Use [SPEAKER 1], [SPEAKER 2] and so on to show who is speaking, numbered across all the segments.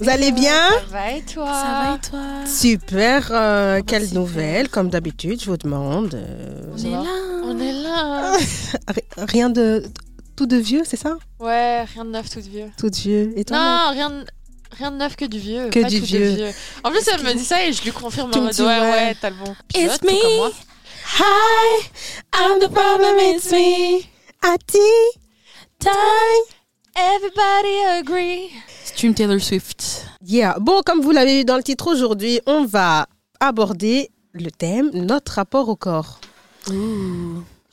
[SPEAKER 1] Vous allez bien?
[SPEAKER 2] Ça va et toi?
[SPEAKER 3] Ça va et toi?
[SPEAKER 1] Super, euh, quelle
[SPEAKER 3] super.
[SPEAKER 1] nouvelle? Comme d'habitude, je vous demande. euh,
[SPEAKER 3] On est là.
[SPEAKER 2] On est là.
[SPEAKER 1] ri- rien de. Tout de vieux, c'est ça?
[SPEAKER 2] Ouais, rien de neuf, tout de vieux.
[SPEAKER 1] Tout de vieux. Et toi
[SPEAKER 2] Non, rien de, rien de neuf que du vieux.
[SPEAKER 1] Que
[SPEAKER 2] pas
[SPEAKER 1] du
[SPEAKER 2] tout de
[SPEAKER 1] vieux.
[SPEAKER 2] En plus, elle me dit ça et je lui confirme
[SPEAKER 1] Tu
[SPEAKER 2] en mode ouais,
[SPEAKER 1] ouais.
[SPEAKER 2] t'as le bon.
[SPEAKER 3] It's
[SPEAKER 2] comme
[SPEAKER 3] me.
[SPEAKER 2] moi.
[SPEAKER 1] Hi, I'm the problem, it's me. Ati.
[SPEAKER 3] Time.
[SPEAKER 2] Everybody agree.
[SPEAKER 3] Stream Taylor Swift.
[SPEAKER 1] Yeah. Bon, comme vous l'avez vu dans le titre aujourd'hui, on va aborder le thème notre rapport au corps.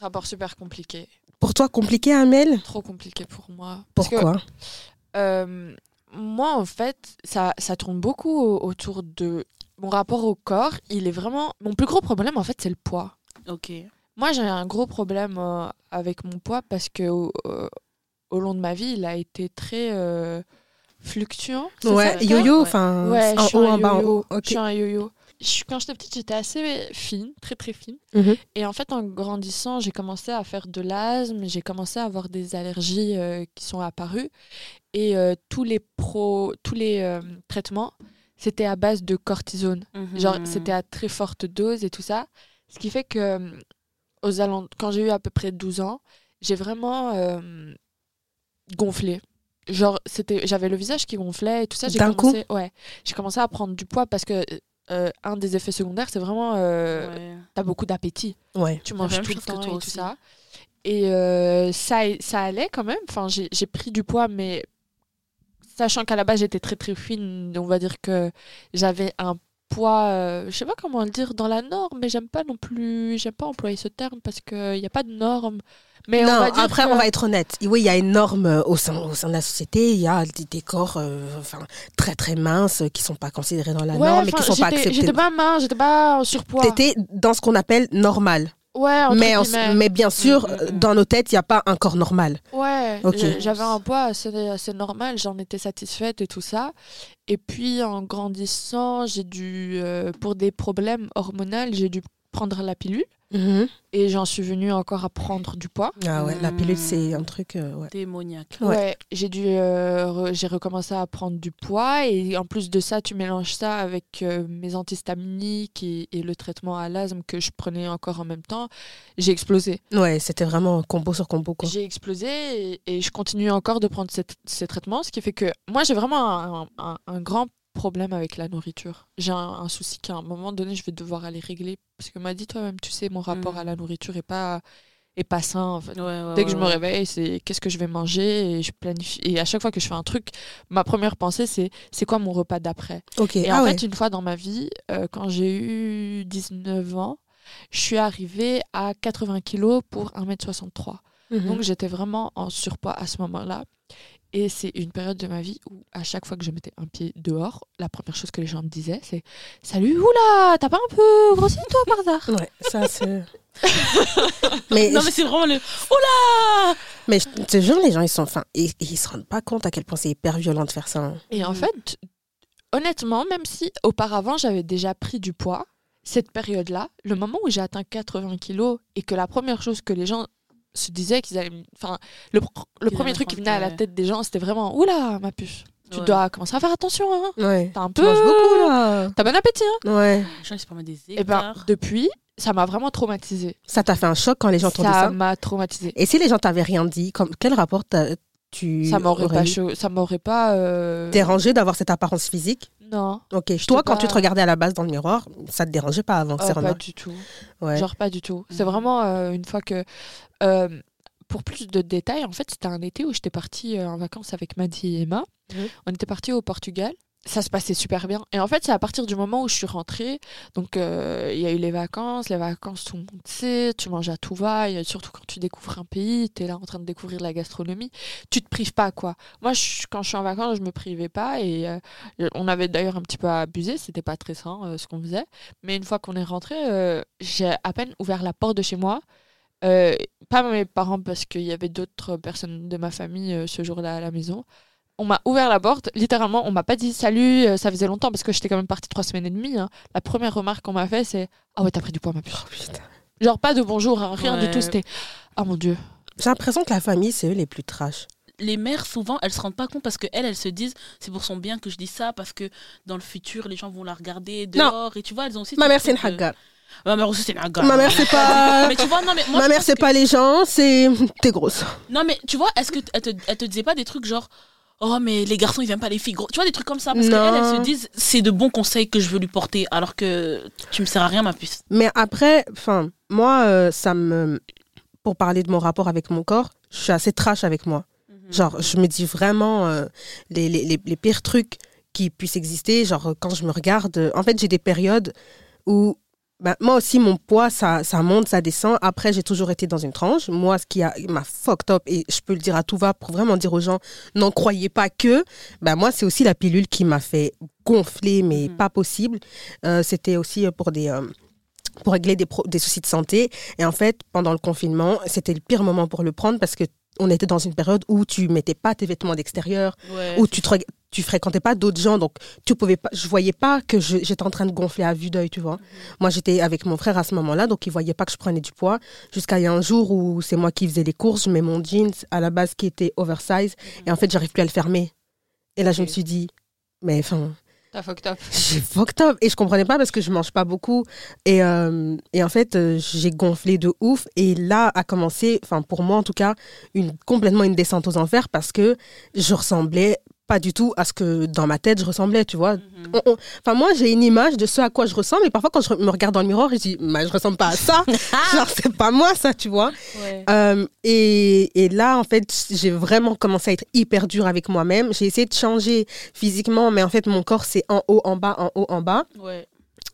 [SPEAKER 2] Rapport super compliqué.
[SPEAKER 1] Pour toi, compliqué, Amel?
[SPEAKER 2] Trop compliqué pour moi. Parce que,
[SPEAKER 1] Pourquoi?
[SPEAKER 2] euh, moi, en fait, ça, ça tourne beaucoup au- autour de mon rapport au corps. Il est vraiment. Mon plus gros problème, en fait, c'est le poids.
[SPEAKER 3] Ok.
[SPEAKER 2] Moi, j'ai un gros problème euh, avec mon poids parce que euh, au long de ma vie, il a été très euh, fluctuant.
[SPEAKER 1] Ouais, yo-yo, enfin,
[SPEAKER 2] Ouais,
[SPEAKER 1] en haut, en bas, en haut. Ok.
[SPEAKER 2] Je suis un yo-yo. Quand j'étais petite, j'étais assez fine, très très fine.
[SPEAKER 1] Mhm.
[SPEAKER 2] Et en fait, en grandissant, j'ai commencé à faire de l'asthme, j'ai commencé à avoir des allergies euh, qui sont apparues. Et euh, tous les, pro, tous les euh, traitements, c'était à base de cortisone. Genre,
[SPEAKER 3] Mhm.
[SPEAKER 2] c'était à très forte dose et tout ça. Ce qui fait que, aux alent- quand j'ai eu à peu près 12 ans, j'ai vraiment euh, gonflé. Genre, c'était, j'avais le visage qui gonflait et tout ça. J'ai
[SPEAKER 1] D'un
[SPEAKER 2] commencé, ouais, j'ai commencé à prendre du poids parce que euh, un des effets secondaires, c'est vraiment, euh,
[SPEAKER 3] Ouais.
[SPEAKER 2] t'as beaucoup d'appétit.
[SPEAKER 1] Ouais.
[SPEAKER 2] Tu manges tout le temps et tout
[SPEAKER 3] aussi.
[SPEAKER 2] ça. Et euh, ça, ça allait quand même. Enfin, j'ai j'ai pris du poids, mais sachant qu'à la base j'étais très très fine, on va dire que j'avais un poids, euh, je sais pas comment le dire, dans la norme, mais j'aime pas non plus, j'aime pas employer ce terme parce qu'il n'y a pas de norme. Mais
[SPEAKER 1] non,
[SPEAKER 2] on va dire
[SPEAKER 1] après,
[SPEAKER 2] que-
[SPEAKER 1] on va être honnête. Oui, il y a une norme euh, au sein, au sein de la société. Il y a des, des corps euh, enfin, très très minces euh, qui sont pas considérés dans la
[SPEAKER 2] Ouais,
[SPEAKER 1] norme et qui
[SPEAKER 2] enfin,
[SPEAKER 1] sont pas acceptés.
[SPEAKER 2] J'étais pas mince, j'étais pas en surpoids.
[SPEAKER 1] T'étais dans ce qu'on appelle normal.
[SPEAKER 2] Ouais,
[SPEAKER 1] Mais, en- mais bien sûr,
[SPEAKER 3] Mm, mm,
[SPEAKER 1] euh,
[SPEAKER 3] mm.
[SPEAKER 1] dans nos têtes, il n'y a pas un corps normal.
[SPEAKER 2] Ouais, j'avais un poids assez, assez normal, j'en étais satisfaite et tout ça. Et puis en grandissant, j'ai dû, euh, pour des problèmes hormonaux, j'ai dû prendre la pilule. Et j'en suis venue encore à prendre du poids.
[SPEAKER 1] Ah ouais, la
[SPEAKER 3] Mm.
[SPEAKER 1] pilule, c'est un truc. euh, ouais.
[SPEAKER 3] Démoniaque.
[SPEAKER 1] Ouais.
[SPEAKER 2] Ouais, j'ai dû, euh, re- j'ai recommencé à prendre du poids et en plus de ça, tu mélanges ça avec euh, mes antihistaminiques et, et le traitement à l'asthme que je prenais encore en même temps. J'ai explosé.
[SPEAKER 1] Ouais, c'était vraiment combo sur combo. Quoi.
[SPEAKER 2] J'ai explosé et, et je continue encore de prendre cette- ces traitements, ce qui fait que moi j'ai vraiment un, un- un grand problème avec la nourriture. J'ai un, un souci qu'à un moment donné je vais devoir aller régler parce que m'a dit toi-même, tu sais, mon rapport
[SPEAKER 3] Mhm.
[SPEAKER 2] à la nourriture est pas est pas sain en fait.
[SPEAKER 3] Ouais, ouais,
[SPEAKER 2] Dès que je me réveille, c'est qu'est-ce que je vais manger et je planifie. Et à chaque fois que je fais un truc, ma première pensée c'est c'est quoi mon repas d'après? Et
[SPEAKER 1] ah
[SPEAKER 2] en
[SPEAKER 1] ouais.
[SPEAKER 2] fait, une fois dans ma vie, euh, quand j'ai eu 19 ans, je suis arrivée à 80 kilos pour 1m63.
[SPEAKER 1] Mhm.
[SPEAKER 2] Donc j'étais vraiment en surpoids à ce moment-là. Et c'est une période de ma vie où à chaque fois que je mettais un pied dehors, la première chose que les gens me disaient c'est Salut, oula, t'as pas un peu grossi toi par hasard?
[SPEAKER 1] Ouais, ça c'est. mais,
[SPEAKER 3] Non, mais c'est vraiment le. Là
[SPEAKER 1] mais je te jure, les gens, ils sont. Enfin, ils, ils se rendent pas compte à quel point c'est hyper violent de faire ça. hein.
[SPEAKER 2] Et en
[SPEAKER 3] Mhm.
[SPEAKER 2] fait, honnêtement, même si auparavant j'avais déjà pris du poids, cette période-là, le moment où j'ai atteint 80 kilos et que la première chose que les gens se disaient qu'ils allaient. Enfin, le, pr- le premier truc qui venait à la tête des gens, c'était vraiment Oula, ma puce, tu
[SPEAKER 3] Ouais.
[SPEAKER 2] dois commencer à faire attention, hein.
[SPEAKER 1] Ouais.
[SPEAKER 2] T'as un
[SPEAKER 1] Tu
[SPEAKER 2] peu.
[SPEAKER 1] manges beaucoup là.
[SPEAKER 2] T'as bon appétit, hein.
[SPEAKER 1] Ouais.
[SPEAKER 3] Les gens, ils se permettent des
[SPEAKER 2] Et ben,
[SPEAKER 3] écarts.
[SPEAKER 2] depuis, ça m'a vraiment traumatisée.
[SPEAKER 1] Ça t'a fait un choc quand les gens t'ont dit
[SPEAKER 2] Ça
[SPEAKER 1] ça?
[SPEAKER 2] m'a traumatisée.
[SPEAKER 1] Et si les gens t'avaient rien dit, comme, quel rapport t'as- tu.
[SPEAKER 2] Ça m'aurait pas, cho- ça m'aurait pas. euh,
[SPEAKER 1] Dérangé d'avoir cette apparence physique?
[SPEAKER 2] Non,
[SPEAKER 1] Ok. Toi, quand
[SPEAKER 2] pas-
[SPEAKER 1] tu te regardais à la base dans le miroir, ça te dérangeait pas avant,
[SPEAKER 2] euh,
[SPEAKER 1] c'est
[SPEAKER 2] pas du tout.
[SPEAKER 1] Ouais.
[SPEAKER 2] Genre pas du tout. C'est
[SPEAKER 3] Mhm.
[SPEAKER 2] vraiment euh, une fois que... euh, pour plus de détails, en fait, c'était un été où j'étais partie euh, en vacances avec Maddy et Emma. On était partis au Portugal. Ça se passait super bien. Et en fait, c'est à partir du moment où je suis rentrée. Donc, euh, il y a eu les vacances. Les vacances, tout le monde sait. Tu manges à tout va. Et surtout quand tu découvres un pays, tu es là en train de découvrir la gastronomie. Tu te prives pas, quoi. Moi, je- quand je suis en vacances, je me privais pas. Et euh, on avait d'ailleurs un petit peu abusé. C'était pas très sain euh, ce qu'on faisait. Mais une fois qu'on est rentré, j'ai à peine ouvert la porte de chez moi. Euh, pas mes parents parce qu'il y avait d'autres personnes de ma famille euh, ce jour-là à la maison. On m'a ouvert la porte, littéralement, on m'a pas dit salut, euh, ça faisait longtemps parce que j'étais quand même partie trois semaines et demie. hein. La première remarque qu'on m'a fait, c'est Ah ouais, t'as pris du poids, ma puce.
[SPEAKER 1] Oh, putain.
[SPEAKER 2] Genre pas de bonjour, hein, rien du
[SPEAKER 3] Ouais.
[SPEAKER 2] tout, c'était Ah mon dieu.
[SPEAKER 1] J'ai l'impression que la famille, c'est eux les plus trash.
[SPEAKER 3] les mères, souvent, elles se rendent pas compte parce que elles, elles se disent, c'est pour son bien que je dis ça, parce que dans le futur, les gens vont la regarder dehors. Et tu vois, elles ont aussi.
[SPEAKER 1] Ma
[SPEAKER 3] ce
[SPEAKER 1] mère, c'est une
[SPEAKER 3] truc de-. Ma mère aussi, c'est une hagar.
[SPEAKER 1] Ma mère, c'est pas.
[SPEAKER 3] Mais tu vois, non, mais moi,
[SPEAKER 1] Ma mère, c'est
[SPEAKER 3] que-
[SPEAKER 1] pas les gens, c'est. T'es grosse.
[SPEAKER 3] Non, mais tu vois, est-ce que t- elle te, elle te disait pas des trucs genre. Oh, mais les garçons, ils aiment pas les filles. Tu vois, des trucs comme ça? Parce qu'elles, elles se disent, c'est de bons conseils que je veux lui porter, alors que tu me sers à rien, ma puce.
[SPEAKER 1] Mais après, enfin, moi, euh, ça me. Pour parler de mon rapport avec mon corps, je suis assez trash avec moi. Genre, je me dis vraiment euh, les, les, les, les pires trucs qui puissent exister. Genre, quand je me regarde, en fait, j'ai des périodes où ben, moi aussi, mon poids, ça, ça monte, ça descend. Après, j'ai toujours été dans une tranche. Moi, ce qui a- m'a fucked up, et je peux le dire à tout va pour vraiment dire aux gens, n'en croyez pas que, ben, moi, c'est aussi la pilule qui m'a fait gonfler, mais
[SPEAKER 3] Mhm.
[SPEAKER 1] pas possible. Euh, C'était aussi euh, pour des. euh, pour régler des, pro- des soucis de santé. Et en fait, pendant le confinement, c'était le pire moment pour le prendre parce que on était dans une période où tu mettais pas tes vêtements d'extérieur,
[SPEAKER 3] Ouais,
[SPEAKER 1] où tu te tu fréquentais pas d'autres gens, donc tu pouvais pas, je voyais pas que j'étais en train de gonfler à vue d'œil, tu vois. Moi, j'étais avec mon frère à ce moment-là, donc il voyait pas que je prenais du poids. Jusqu'à il y a un jour où c'est moi qui faisais les courses, je mets mon jeans à la base qui était oversize, et en fait, j'arrive plus à le fermer. Et là, je me suis dit, mais enfin,
[SPEAKER 2] T'as fucked up.
[SPEAKER 1] j'ai fucked up. Et je comprenais pas parce que je mange pas beaucoup. Et, euh, en fait euh, j'ai gonflé de ouf. Et là a commencé enfin pour moi en tout cas complètement une descente aux enfers parce que je ressemblais pas du tout à ce que dans ma tête je ressemblais tu vois
[SPEAKER 3] Mhm.
[SPEAKER 1] On- on- enfin moi j'ai une image de ce à quoi je ressemble et parfois quand je me regarde dans le miroir je dis mais je ressemble pas à ça genre c'est pas moi ça tu vois
[SPEAKER 3] Ouais.
[SPEAKER 1] euh, et, et là, en fait, j'ai vraiment commencé à être hyper dure avec moi-même. J'ai essayé de changer physiquement, mais en fait, mon corps, c'est en haut, en bas, en haut, en bas.
[SPEAKER 3] Ouais.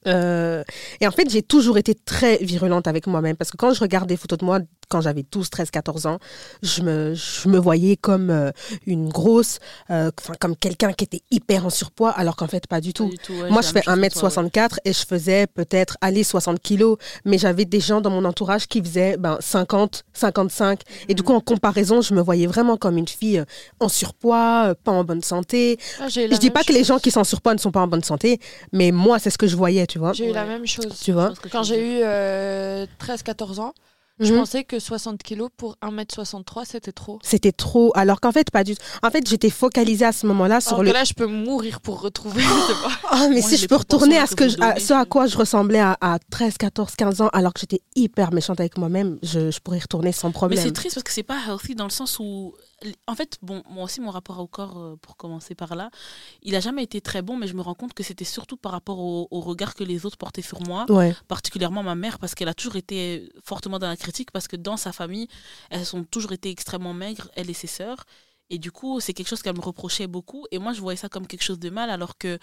[SPEAKER 1] Euh, et en fait, j'ai toujours été très virulente avec moi-même parce que quand je regarde des photos de moi quand j'avais 12, 13, 14 ans, je me, je me voyais comme euh, une grosse, euh, enfin, comme quelqu'un qui était hyper en surpoids, alors qu'en fait, pas du tout.
[SPEAKER 3] Pas du tout, ouais,
[SPEAKER 1] Moi, je fais
[SPEAKER 3] même chose que toi, ouais.
[SPEAKER 1] 1m64 et je faisais peut-être aller 60 kilos, mais j'avais des gens dans mon entourage qui faisaient ben, 50, 55. Et du coup, en comparaison, je me voyais vraiment comme une fille euh, en surpoids, euh, pas en bonne santé.
[SPEAKER 2] Ah,
[SPEAKER 1] Je dis pas que les gens qui sont en surpoids ne sont pas en bonne santé, mais moi, c'est ce que je voyais, tu vois.
[SPEAKER 2] J'ai eu la même chose.
[SPEAKER 1] Tu vois
[SPEAKER 2] Quand j'ai eu euh, 13-14 ans, je
[SPEAKER 1] Mhm.
[SPEAKER 2] pensais que 60 kilos pour 1m63, c'était trop.
[SPEAKER 1] C'était trop. Alors qu'en fait, pas du tout. En fait, j'étais focalisée à ce moment-là sur
[SPEAKER 2] Alors
[SPEAKER 1] le.
[SPEAKER 2] que là, je peux mourir pour retrouver. je sais pas.
[SPEAKER 1] Ah, mais
[SPEAKER 3] Moi,
[SPEAKER 1] si je peux retourner à ce, que je- à, ce à quoi je ressemblais à, à 13, 14, 15 ans, alors que j'étais hyper méchante avec moi-même, je, je pourrais y retourner sans
[SPEAKER 3] Mais
[SPEAKER 1] problème.
[SPEAKER 3] c'est triste parce que c'est pas healthy dans le sens où. En fait, bon, moi aussi, mon rapport au corps, euh, pour commencer par là, il a jamais été très bon, mais je me rends compte que c'était surtout par rapport au, au regard que les autres portaient sur moi,
[SPEAKER 1] Ouais.
[SPEAKER 3] particulièrement ma mère, parce qu'elle a toujours été fortement dans la critique, parce que dans sa famille, elles ont toujours été extrêmement maigres, elle et ses sœurs. Et du coup, c'est quelque chose qu'elle me reprochait beaucoup. Et moi, je voyais ça comme quelque chose de mal, alors que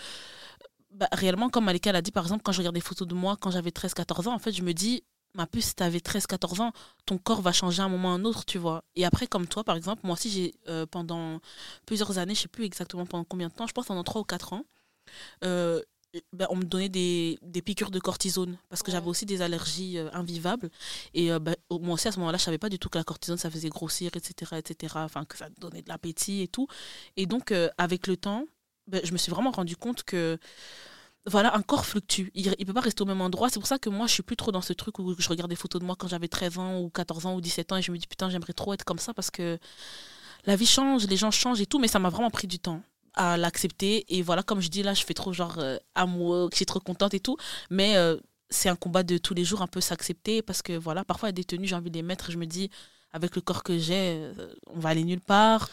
[SPEAKER 3] bah, réellement, comme Malika l'a dit, par exemple, quand je regarde des photos de moi quand j'avais 13-14 ans, en fait, je me dis, ma puce, si t'avais 13-14 ans, ton corps va changer à un moment ou à un autre, tu vois. Et après, comme toi, par exemple, moi aussi, j'ai euh, pendant plusieurs années, je sais plus exactement pendant combien de temps, je pense pendant 3 ou 4 ans, euh, ben, on me donnait des, des piqûres de cortisone parce que j'avais aussi des allergies euh, invivables. Et euh, ben, moi aussi, à ce moment-là, je savais pas du tout que la cortisone, ça faisait grossir, etc., etc., enfin, que ça donnait de l'appétit et tout. Et donc, euh, avec le temps, ben, je me suis vraiment rendu compte que voilà, un corps fluctue. Il ne peut pas rester au même endroit. C'est pour ça que moi, je suis plus trop dans ce truc où je regarde des photos de moi quand j'avais 13 ans ou 14 ans ou 17 ans et je me dis putain, j'aimerais trop être comme ça parce que la vie change, les gens changent et tout, mais ça m'a vraiment pris du temps à l'accepter. Et voilà, comme je dis là, je fais trop genre euh, amoureux, je suis trop contente et tout. Mais euh, c'est un combat de tous les jours, un peu s'accepter parce que voilà, parfois il y a des tenues, j'ai envie de les mettre. Je me dis, avec le corps que j'ai, euh, on va aller nulle part.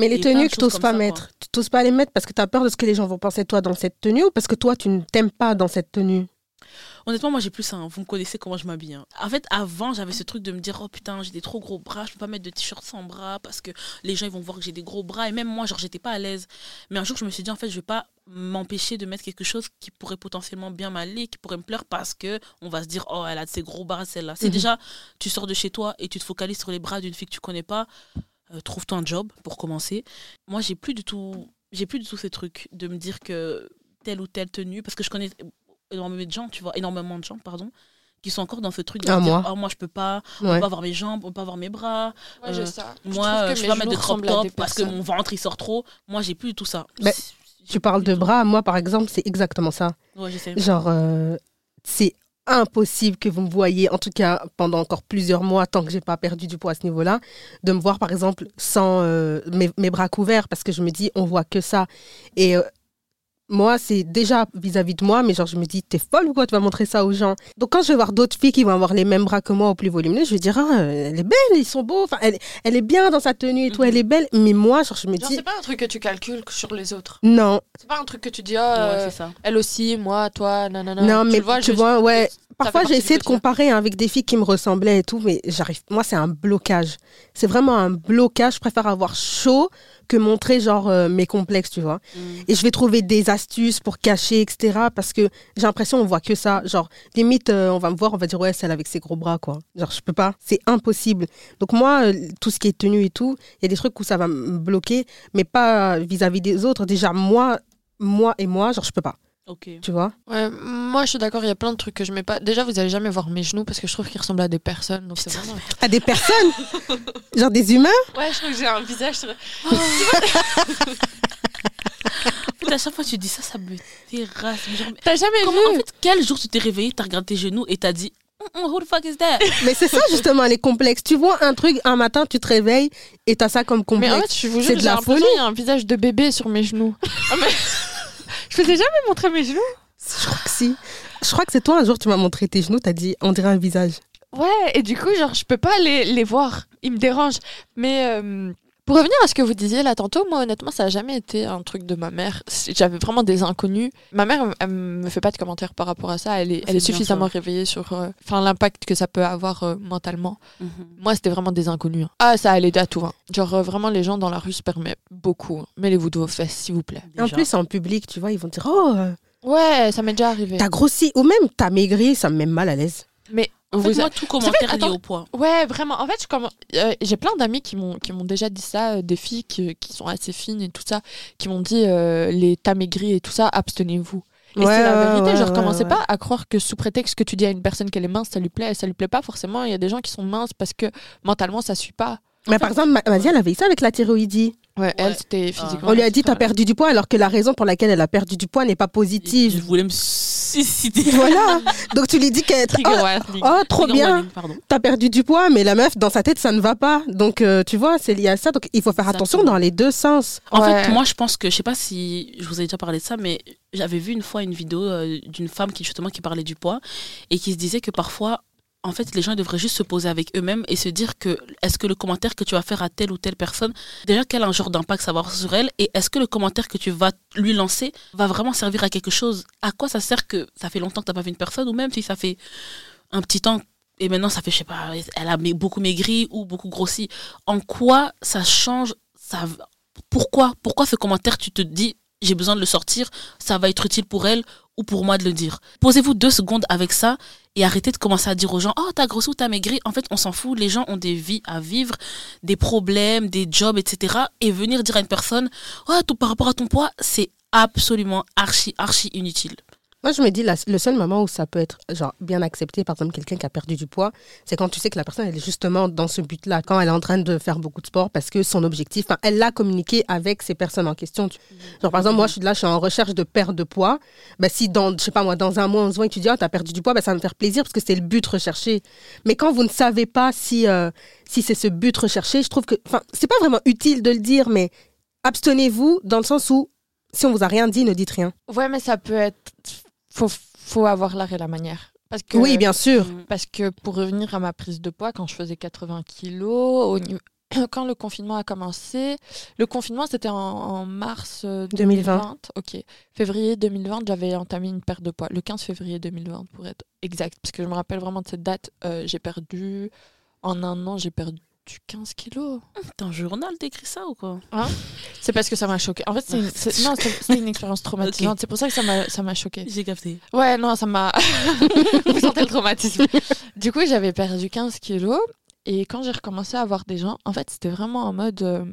[SPEAKER 1] Mais les tenues que tu n'oses pas
[SPEAKER 3] ça,
[SPEAKER 1] mettre, tu n'oses pas les mettre parce que tu as peur de ce que les gens vont penser de toi dans cette tenue ou parce que toi, tu ne t'aimes pas dans cette tenue?
[SPEAKER 3] Honnêtement, moi j'ai plus ça. hein. Vous me connaissez comment je m'habille. hein. En fait, avant, j'avais ce truc de me dire Oh putain, j'ai des trop gros bras, je peux pas mettre de t-shirt sans bras parce que les gens ils vont voir que j'ai des gros bras. Et même moi, genre, j'étais pas à l'aise. Mais un jour, je me suis dit En fait, je vais pas m'empêcher de mettre quelque chose qui pourrait potentiellement bien m'aller, qui pourrait me plaire parce que on va se dire Oh, elle a de ces gros bras celle-là. C'est
[SPEAKER 1] Mhm.
[SPEAKER 3] déjà, tu sors de chez toi et tu te focalises sur les bras d'une fille que tu connais pas. Euh, Trouve-toi un job pour commencer. Moi, j'ai plus du tout, j'ai plus du tout ces trucs de me dire que telle ou telle tenue, parce que je connais énormément de gens, tu vois, énormément de gens, pardon, qui sont encore dans ce truc de
[SPEAKER 1] Ah,
[SPEAKER 3] dire,
[SPEAKER 1] moi.
[SPEAKER 3] oh, moi je peux pas, on
[SPEAKER 1] Ouais.
[SPEAKER 3] peut pas avoir mes jambes, on peut pas avoir mes bras,
[SPEAKER 2] Moi,
[SPEAKER 3] Euh,
[SPEAKER 2] ça. Je
[SPEAKER 3] moi je
[SPEAKER 2] mes
[SPEAKER 3] peux pas mettre de crop top parce que mon ventre il sort trop. Moi j'ai plus du tout ça. J'ai
[SPEAKER 1] Tu parles de bras, moi par exemple, c'est exactement ça.
[SPEAKER 3] Ouais, je sais.
[SPEAKER 1] Genre, euh, c'est impossible que vous me voyez, en tout cas pendant encore plusieurs mois, tant que j'ai pas perdu du poids à ce niveau-là, de me voir par exemple sans euh, mes, bras couverts, parce que je me dis, on voit que ça. Et euh, moi, c'est déjà vis-à-vis de moi, mais genre, je me dis, t'es folle ou quoi, tu vas montrer ça aux gens? Donc, quand je vais voir d'autres filles qui vont avoir les mêmes bras que moi au plus volumineux, je vais dire, ah, elle est belle, ils sont beaux, enfin, elle, elle est bien dans sa tenue et tout,
[SPEAKER 2] Mhm.
[SPEAKER 1] elle est belle. Mais moi, genre, je me
[SPEAKER 2] Genre,
[SPEAKER 1] dis,
[SPEAKER 2] c'est pas un truc que tu calcules sur les autres?
[SPEAKER 1] non,
[SPEAKER 2] C'est pas un truc que tu dis,
[SPEAKER 3] Ouais,
[SPEAKER 2] ah, euh,
[SPEAKER 3] ça.
[SPEAKER 2] elle aussi, moi, toi, nanana.
[SPEAKER 1] non,
[SPEAKER 2] Tu
[SPEAKER 1] mais
[SPEAKER 2] le vois,
[SPEAKER 1] tu
[SPEAKER 2] juste-
[SPEAKER 1] vois, ouais. Parfois, j'ai essayé de comparer hein, avec des filles qui me ressemblaient et tout, mais j'arrive. Moi, c'est un blocage. C'est vraiment un blocage. Je préfère avoir chaud que montrer, genre, euh, mes complexes, tu vois.
[SPEAKER 3] Mm.
[SPEAKER 1] Et je vais trouver des astuces pour cacher, etc. Parce que j'ai l'impression on voit que ça. Genre, limite, euh, on va me voir, on va dire, ouais, celle avec ses gros bras, quoi. Genre, je peux pas. C'est impossible. Donc, moi, euh, tout ce qui est tenue et tout, il y a des trucs où ça va me bloquer, mais pas vis-à-vis des autres. Déjà, moi, moi et moi, genre, je peux pas.
[SPEAKER 3] Ok.
[SPEAKER 1] Tu vois?
[SPEAKER 2] Ouais, moi je suis d'accord, il y a plein de trucs que je mets pas. Déjà, vous allez jamais voir mes genoux parce que je trouve qu'ils ressemblent à des personnes. Donc c'est vraiment.
[SPEAKER 1] À des personnes? Genre des humains?
[SPEAKER 2] Ouais, je trouve que j'ai un visage.
[SPEAKER 3] En fait, à chaque fois que tu dis ça, ça me terrasse. Mais genre, mais
[SPEAKER 2] T'as jamais
[SPEAKER 3] comment-
[SPEAKER 2] vu?
[SPEAKER 3] en fait, quel jour tu t'es réveillé, t'as regardé tes genoux et t'as dit Mm, mm, Who the fuck is that?
[SPEAKER 1] Mais c'est ça justement les complexes. Tu vois un truc un matin, tu te réveilles et t'as ça comme
[SPEAKER 2] Mais
[SPEAKER 1] complexe.
[SPEAKER 2] en fait, je vous
[SPEAKER 1] C'est
[SPEAKER 2] jure,
[SPEAKER 1] de
[SPEAKER 2] j'ai
[SPEAKER 1] la folie.
[SPEAKER 2] qu'il y a un visage de bébé sur mes genoux. Ah, mais- je ai jamais montré mes genoux
[SPEAKER 1] Je crois que si. Je crois que c'est toi un jour tu m'as montré tes genoux, t'as dit on dirait un visage.
[SPEAKER 2] Ouais, et du coup, genre, je peux pas les, les voir. Ils me dérangent. Mais euh, pour revenir à ce que vous disiez là tantôt, moi, honnêtement, ça a jamais été un truc de ma mère. J'avais vraiment des inconnus. Ma mère, elle, me fait pas de commentaires par rapport à ça. Elle est, elle est
[SPEAKER 3] C'est bien
[SPEAKER 2] suffisamment
[SPEAKER 3] ça.
[SPEAKER 2] réveillée sur euh, enfin l'impact que ça peut avoir euh, mentalement.
[SPEAKER 3] Mhm.
[SPEAKER 2] Moi, c'était vraiment des inconnus. hein. Ah, ça allait à tout. hein. Genre, euh, vraiment, les gens dans la rue se permettent beaucoup. hein. Mêlez-vous de vos fesses, s'il vous plaît.
[SPEAKER 1] Et En
[SPEAKER 3] Déjà.
[SPEAKER 1] plus en public, tu vois, ils vont dire oh
[SPEAKER 2] Ouais, ça m'est déjà arrivé.
[SPEAKER 1] t'as grossi ou même t'as maigri, ça me met mal à l'aise.
[SPEAKER 2] Mais
[SPEAKER 3] En fait,
[SPEAKER 2] vous
[SPEAKER 3] moi, tout commentaire lié
[SPEAKER 2] attends.
[SPEAKER 3] au poids.
[SPEAKER 2] Ouais, vraiment. En fait, euh, j'ai plein d'amis qui m'ont qui m'ont déjà dit ça, euh, des filles qui, qui sont assez fines et tout ça, qui m'ont dit euh, les t'as maigri et tout ça, abstenez-vous. Et
[SPEAKER 1] Ouais,
[SPEAKER 2] c'est la vérité,
[SPEAKER 1] ouais,
[SPEAKER 2] genre
[SPEAKER 1] ouais,
[SPEAKER 2] commencez pas à croire que sous prétexte que tu dis à une personne qu'elle est mince, ça lui plaît, ça lui plaît pas forcément. Il y a des gens qui sont minces parce que mentalement ça suit pas.
[SPEAKER 1] Mais par exemple, Ma- Madia, elle avait ça avec la thyroïdie.
[SPEAKER 2] Ouais, elle
[SPEAKER 3] Ouais.
[SPEAKER 2] c'était physiquement.
[SPEAKER 1] On lui a dit t'as perdu du poids alors que la raison pour laquelle elle a perdu du poids n'est pas
[SPEAKER 3] Je
[SPEAKER 1] positive.
[SPEAKER 3] voulais me suicider.
[SPEAKER 1] voilà. Donc tu lui dis que
[SPEAKER 2] Trigger
[SPEAKER 1] oh, oh, trop
[SPEAKER 3] Trigger
[SPEAKER 1] bien, t'as perdu du poids, mais la meuf dans sa tête ça ne va pas. Donc euh, tu vois, c'est lié à ça. Donc il faut faire attention dans les deux sens.
[SPEAKER 3] En
[SPEAKER 2] Ouais.
[SPEAKER 3] fait, moi, je pense que, je sais pas si je vous ai déjà parlé de ça, mais j'avais vu une fois une vidéo euh, d'une femme qui, justement, qui parlait du poids et qui se disait que parfois, en fait, les gens devraient juste se poser avec eux-mêmes et se dire que est-ce que le commentaire que tu vas faire à telle ou telle personne, déjà, quel genre d'impact ça va avoir sur elle et est-ce que le commentaire que tu vas lui lancer va vraiment servir à quelque chose? À quoi ça sert que ça fait longtemps que tu n'as pas vu une personne ou même si ça fait un petit temps et maintenant ça fait, je sais pas, elle a beaucoup maigri ou beaucoup grossi. En quoi ça change ça, pourquoi, pourquoi ce commentaire, tu te dis, j'ai besoin de le sortir, ça va être utile pour elle ou pour moi de le dire. Posez-vous deux secondes avec ça et arrêtez de commencer à dire aux gens, oh, t'as grossi ou t'as maigri. En fait, on s'en fout. Les gens ont des vies à vivre, des problèmes, des jobs, etc. Et venir dire à une personne, oh, tout par rapport à ton poids, c'est absolument archi, archi inutile.
[SPEAKER 1] Moi, je me dis, la- le seul moment où ça peut être genre, bien accepté, par exemple, quelqu'un qui a perdu du poids, c'est quand tu sais que la personne, elle est justement dans ce but-là, quand elle est en train de faire beaucoup de sport, parce que son objectif, elle l'a communiqué avec ces personnes en question. Tu- Genre, par exemple, moi, je suis là, je suis en recherche de perte de poids. Ben, si dans, je sais pas moi, dans un mois, on se voit et tu dis, oh, t'as perdu du poids, ben, ça va me faire plaisir parce que c'est le but recherché. Mais quand vous ne savez pas si, euh, si c'est ce but recherché, je trouve que, enfin, c'est pas vraiment utile de le dire, mais abstenez-vous dans le sens où, si on vous a rien dit, ne dites rien.
[SPEAKER 2] Ouais, mais ça peut être. Faut, faut avoir l'art et la manière. Parce que,
[SPEAKER 1] Oui, bien sûr.
[SPEAKER 2] Parce que pour revenir à ma prise de poids, quand je faisais 80 kilos, au niveau- quand le confinement a commencé, le confinement c'était en, en mars euh,
[SPEAKER 1] 2020.
[SPEAKER 2] 2020. Ok. Février 2020, j'avais entamé une perte de poids. Le 15 février 2020 pour être exact. Parce que je me rappelle vraiment de cette date. euh, j'ai perdu, en un an, j'ai perdu 15 kilos.
[SPEAKER 3] Un journal, t'écris ça ou quoi
[SPEAKER 2] C'est parce que ça m'a choqué. En fait, c'est une, c'est- une expérience traumatisante. C'est pour ça que ça m'a ça m'a choqué.
[SPEAKER 3] J'ai capté.
[SPEAKER 2] Ouais, non, ça m'a. Vous sentez le traumatisme. Du coup, j'avais perdu 15 kilos. Et quand j'ai recommencé à voir des gens, en fait, c'était vraiment en mode. euh,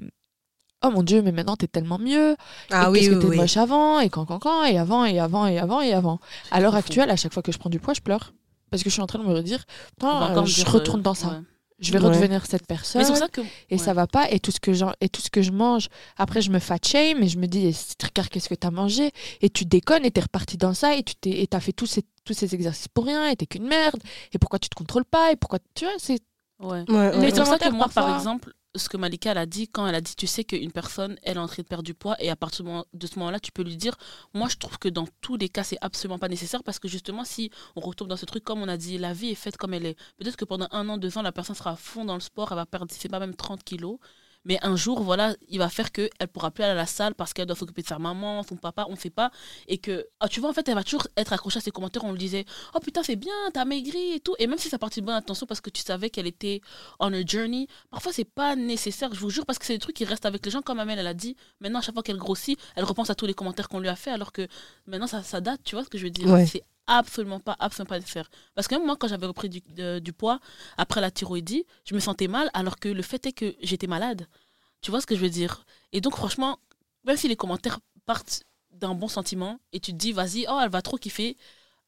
[SPEAKER 2] Oh mon dieu, mais maintenant t'es tellement mieux.
[SPEAKER 1] Ah
[SPEAKER 2] et
[SPEAKER 1] oui,
[SPEAKER 2] qu'est-ce
[SPEAKER 1] oui,
[SPEAKER 2] que t'es
[SPEAKER 1] oui.
[SPEAKER 2] moche avant, et quand, quand, quand, et avant, et avant, et avant, et avant. À l'heure actuelle, à chaque fois que je prends du poids, je pleure. Parce que je suis en train de me redire, euh, je retourne
[SPEAKER 3] euh,
[SPEAKER 2] dans ça.
[SPEAKER 3] ouais.
[SPEAKER 2] Je vais
[SPEAKER 1] Ouais.
[SPEAKER 2] redevenir cette personne
[SPEAKER 3] Mais c'est pour ça que.
[SPEAKER 2] et
[SPEAKER 3] ouais.
[SPEAKER 2] ça va pas et tout ce que j'en- et tout ce que je mange après je me fat shame et je me dis eh, regarde qu'est-ce que t'as mangé? Et tu déconnes et t'es reparti dans ça et tu t'es et t'as fait tous ces tous ces exercices pour rien et t'es qu'une merde et pourquoi tu te contrôles pas et pourquoi tu vois c'est
[SPEAKER 3] Ouais.
[SPEAKER 1] Ouais, ouais.
[SPEAKER 3] Mais
[SPEAKER 2] Les
[SPEAKER 3] c'est pour ça que moi, par exemple, ce que Malika elle a dit, quand elle a dit, tu sais qu'une personne, elle est en train de perdre du poids, et à partir de ce moment-là, tu peux lui dire, moi, je trouve que dans tous les cas, c'est absolument pas nécessaire, parce que justement, si on retombe dans ce truc, comme on a dit, la vie est faite comme elle est. Peut-être que pendant un an, deux ans, la personne sera à fond dans le sport, elle va perdre, c'est pas même 30 kilos. Mais un jour, voilà, il va faire qu'elle pourra plus aller à la salle parce qu'elle doit s'occuper de sa maman, son papa, on sait pas. Et que, ah, tu vois, en fait, elle va toujours être accrochée à ses commentaires. On lui disait, oh putain, c'est bien, t'as maigri et tout. Et même si ça partit de bonne intention parce que tu savais qu'elle était on a journey, parfois c'est pas nécessaire, je vous jure, parce que c'est des trucs qui restent avec les gens. Comme Amel, elle a dit, maintenant, à chaque fois qu'elle grossit, elle repense à tous les commentaires qu'on lui a fait, alors que maintenant, ça, ça date, tu vois ce que je veux dire?
[SPEAKER 1] Ouais.
[SPEAKER 3] C'est absolument pas, absolument pas nécessaire. Parce que même moi, quand j'avais repris du, poids après la thyroïdie, je me sentais mal, alors que le fait est que j'étais malade. Tu vois ce que je veux dire? Et donc, franchement, même si les commentaires partent d'un bon sentiment et tu te dis, vas-y, oh, elle va trop kiffer,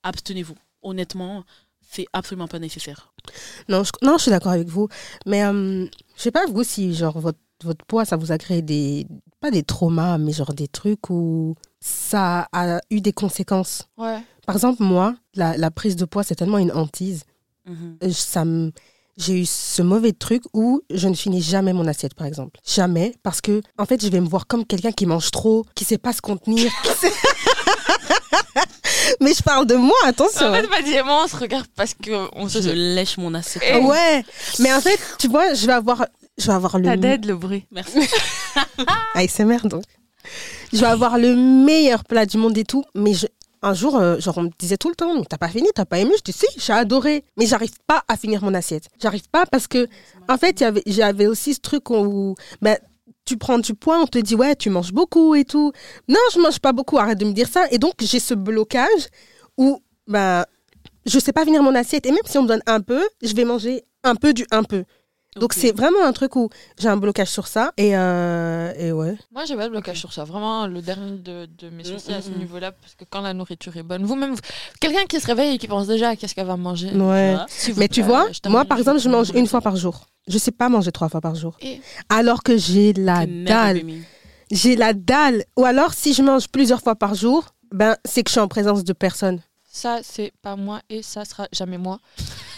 [SPEAKER 3] abstenez-vous. Honnêtement, c'est absolument pas nécessaire.
[SPEAKER 1] Non, je, non, je suis d'accord avec vous. Mais euh, je sais pas, vous, si genre votre, votre poids, ça vous a créé des. Pas des traumas, mais genre des trucs où ça a eu des conséquences.
[SPEAKER 2] ouais
[SPEAKER 1] Par exemple, moi, la, la prise de poids, c'est tellement une hantise.
[SPEAKER 3] Mhm.
[SPEAKER 1] Euh, Ça me- J'ai eu ce mauvais truc où je ne finis jamais mon assiette, par exemple. Jamais, parce que, en fait, je vais me voir comme quelqu'un qui mange trop, qui sait pas se contenir. qui sait- mais je parle de moi, attention.
[SPEAKER 2] en fait Maddy et moi on se regarde parce que on se
[SPEAKER 3] Je lèche mon assiette.
[SPEAKER 1] Ouais, mais en fait, tu vois, je vais avoir, je vais avoir le.
[SPEAKER 2] t'as d'aide le bruit
[SPEAKER 3] Merci.
[SPEAKER 1] ASMR donc. Je vais avoir le meilleur plat du monde et tout, mais un jour, euh, genre, on me disait tout le temps, t'as pas fini, t'as pas aimé Je dis si, j'ai adoré, mais j'arrive pas à finir mon assiette. J'arrive pas parce que, en fait, j'avais aussi ce truc où, ben, tu prends du poids, on te dit ouais, tu manges beaucoup et tout. Non, je mange pas beaucoup, arrête de me dire ça. Et donc, j'ai ce blocage où, ben, je sais pas finir mon assiette. Et même si on me donne un peu, je vais manger un peu du un peu. Donc, c'est vraiment un truc où j'ai un blocage sur ça. Et, euh, et ouais.
[SPEAKER 2] Moi, j'ai pas de blocage sur ça. Vraiment, le dernier de, de mes soucis à ce
[SPEAKER 3] Mm, mm, mm.
[SPEAKER 2] niveau-là, parce que quand la nourriture est bonne, vous-même, vous- quelqu'un qui se réveille et qui pense déjà à qu'est-ce qu'elle va manger.
[SPEAKER 1] Ouais.
[SPEAKER 2] vous
[SPEAKER 1] Mais tu vois,
[SPEAKER 2] t'amène
[SPEAKER 1] moi, par
[SPEAKER 2] le
[SPEAKER 1] exemple, je mange une fois par jour. Je sais pas manger trois fois par jour.
[SPEAKER 2] Et
[SPEAKER 1] Alors que j'ai la dalle. J'ai la dalle. Ou alors, si je mange plusieurs fois par jour, ben, c'est que je suis en présence de personnes.
[SPEAKER 2] ça, c'est pas moi et ça sera jamais moi.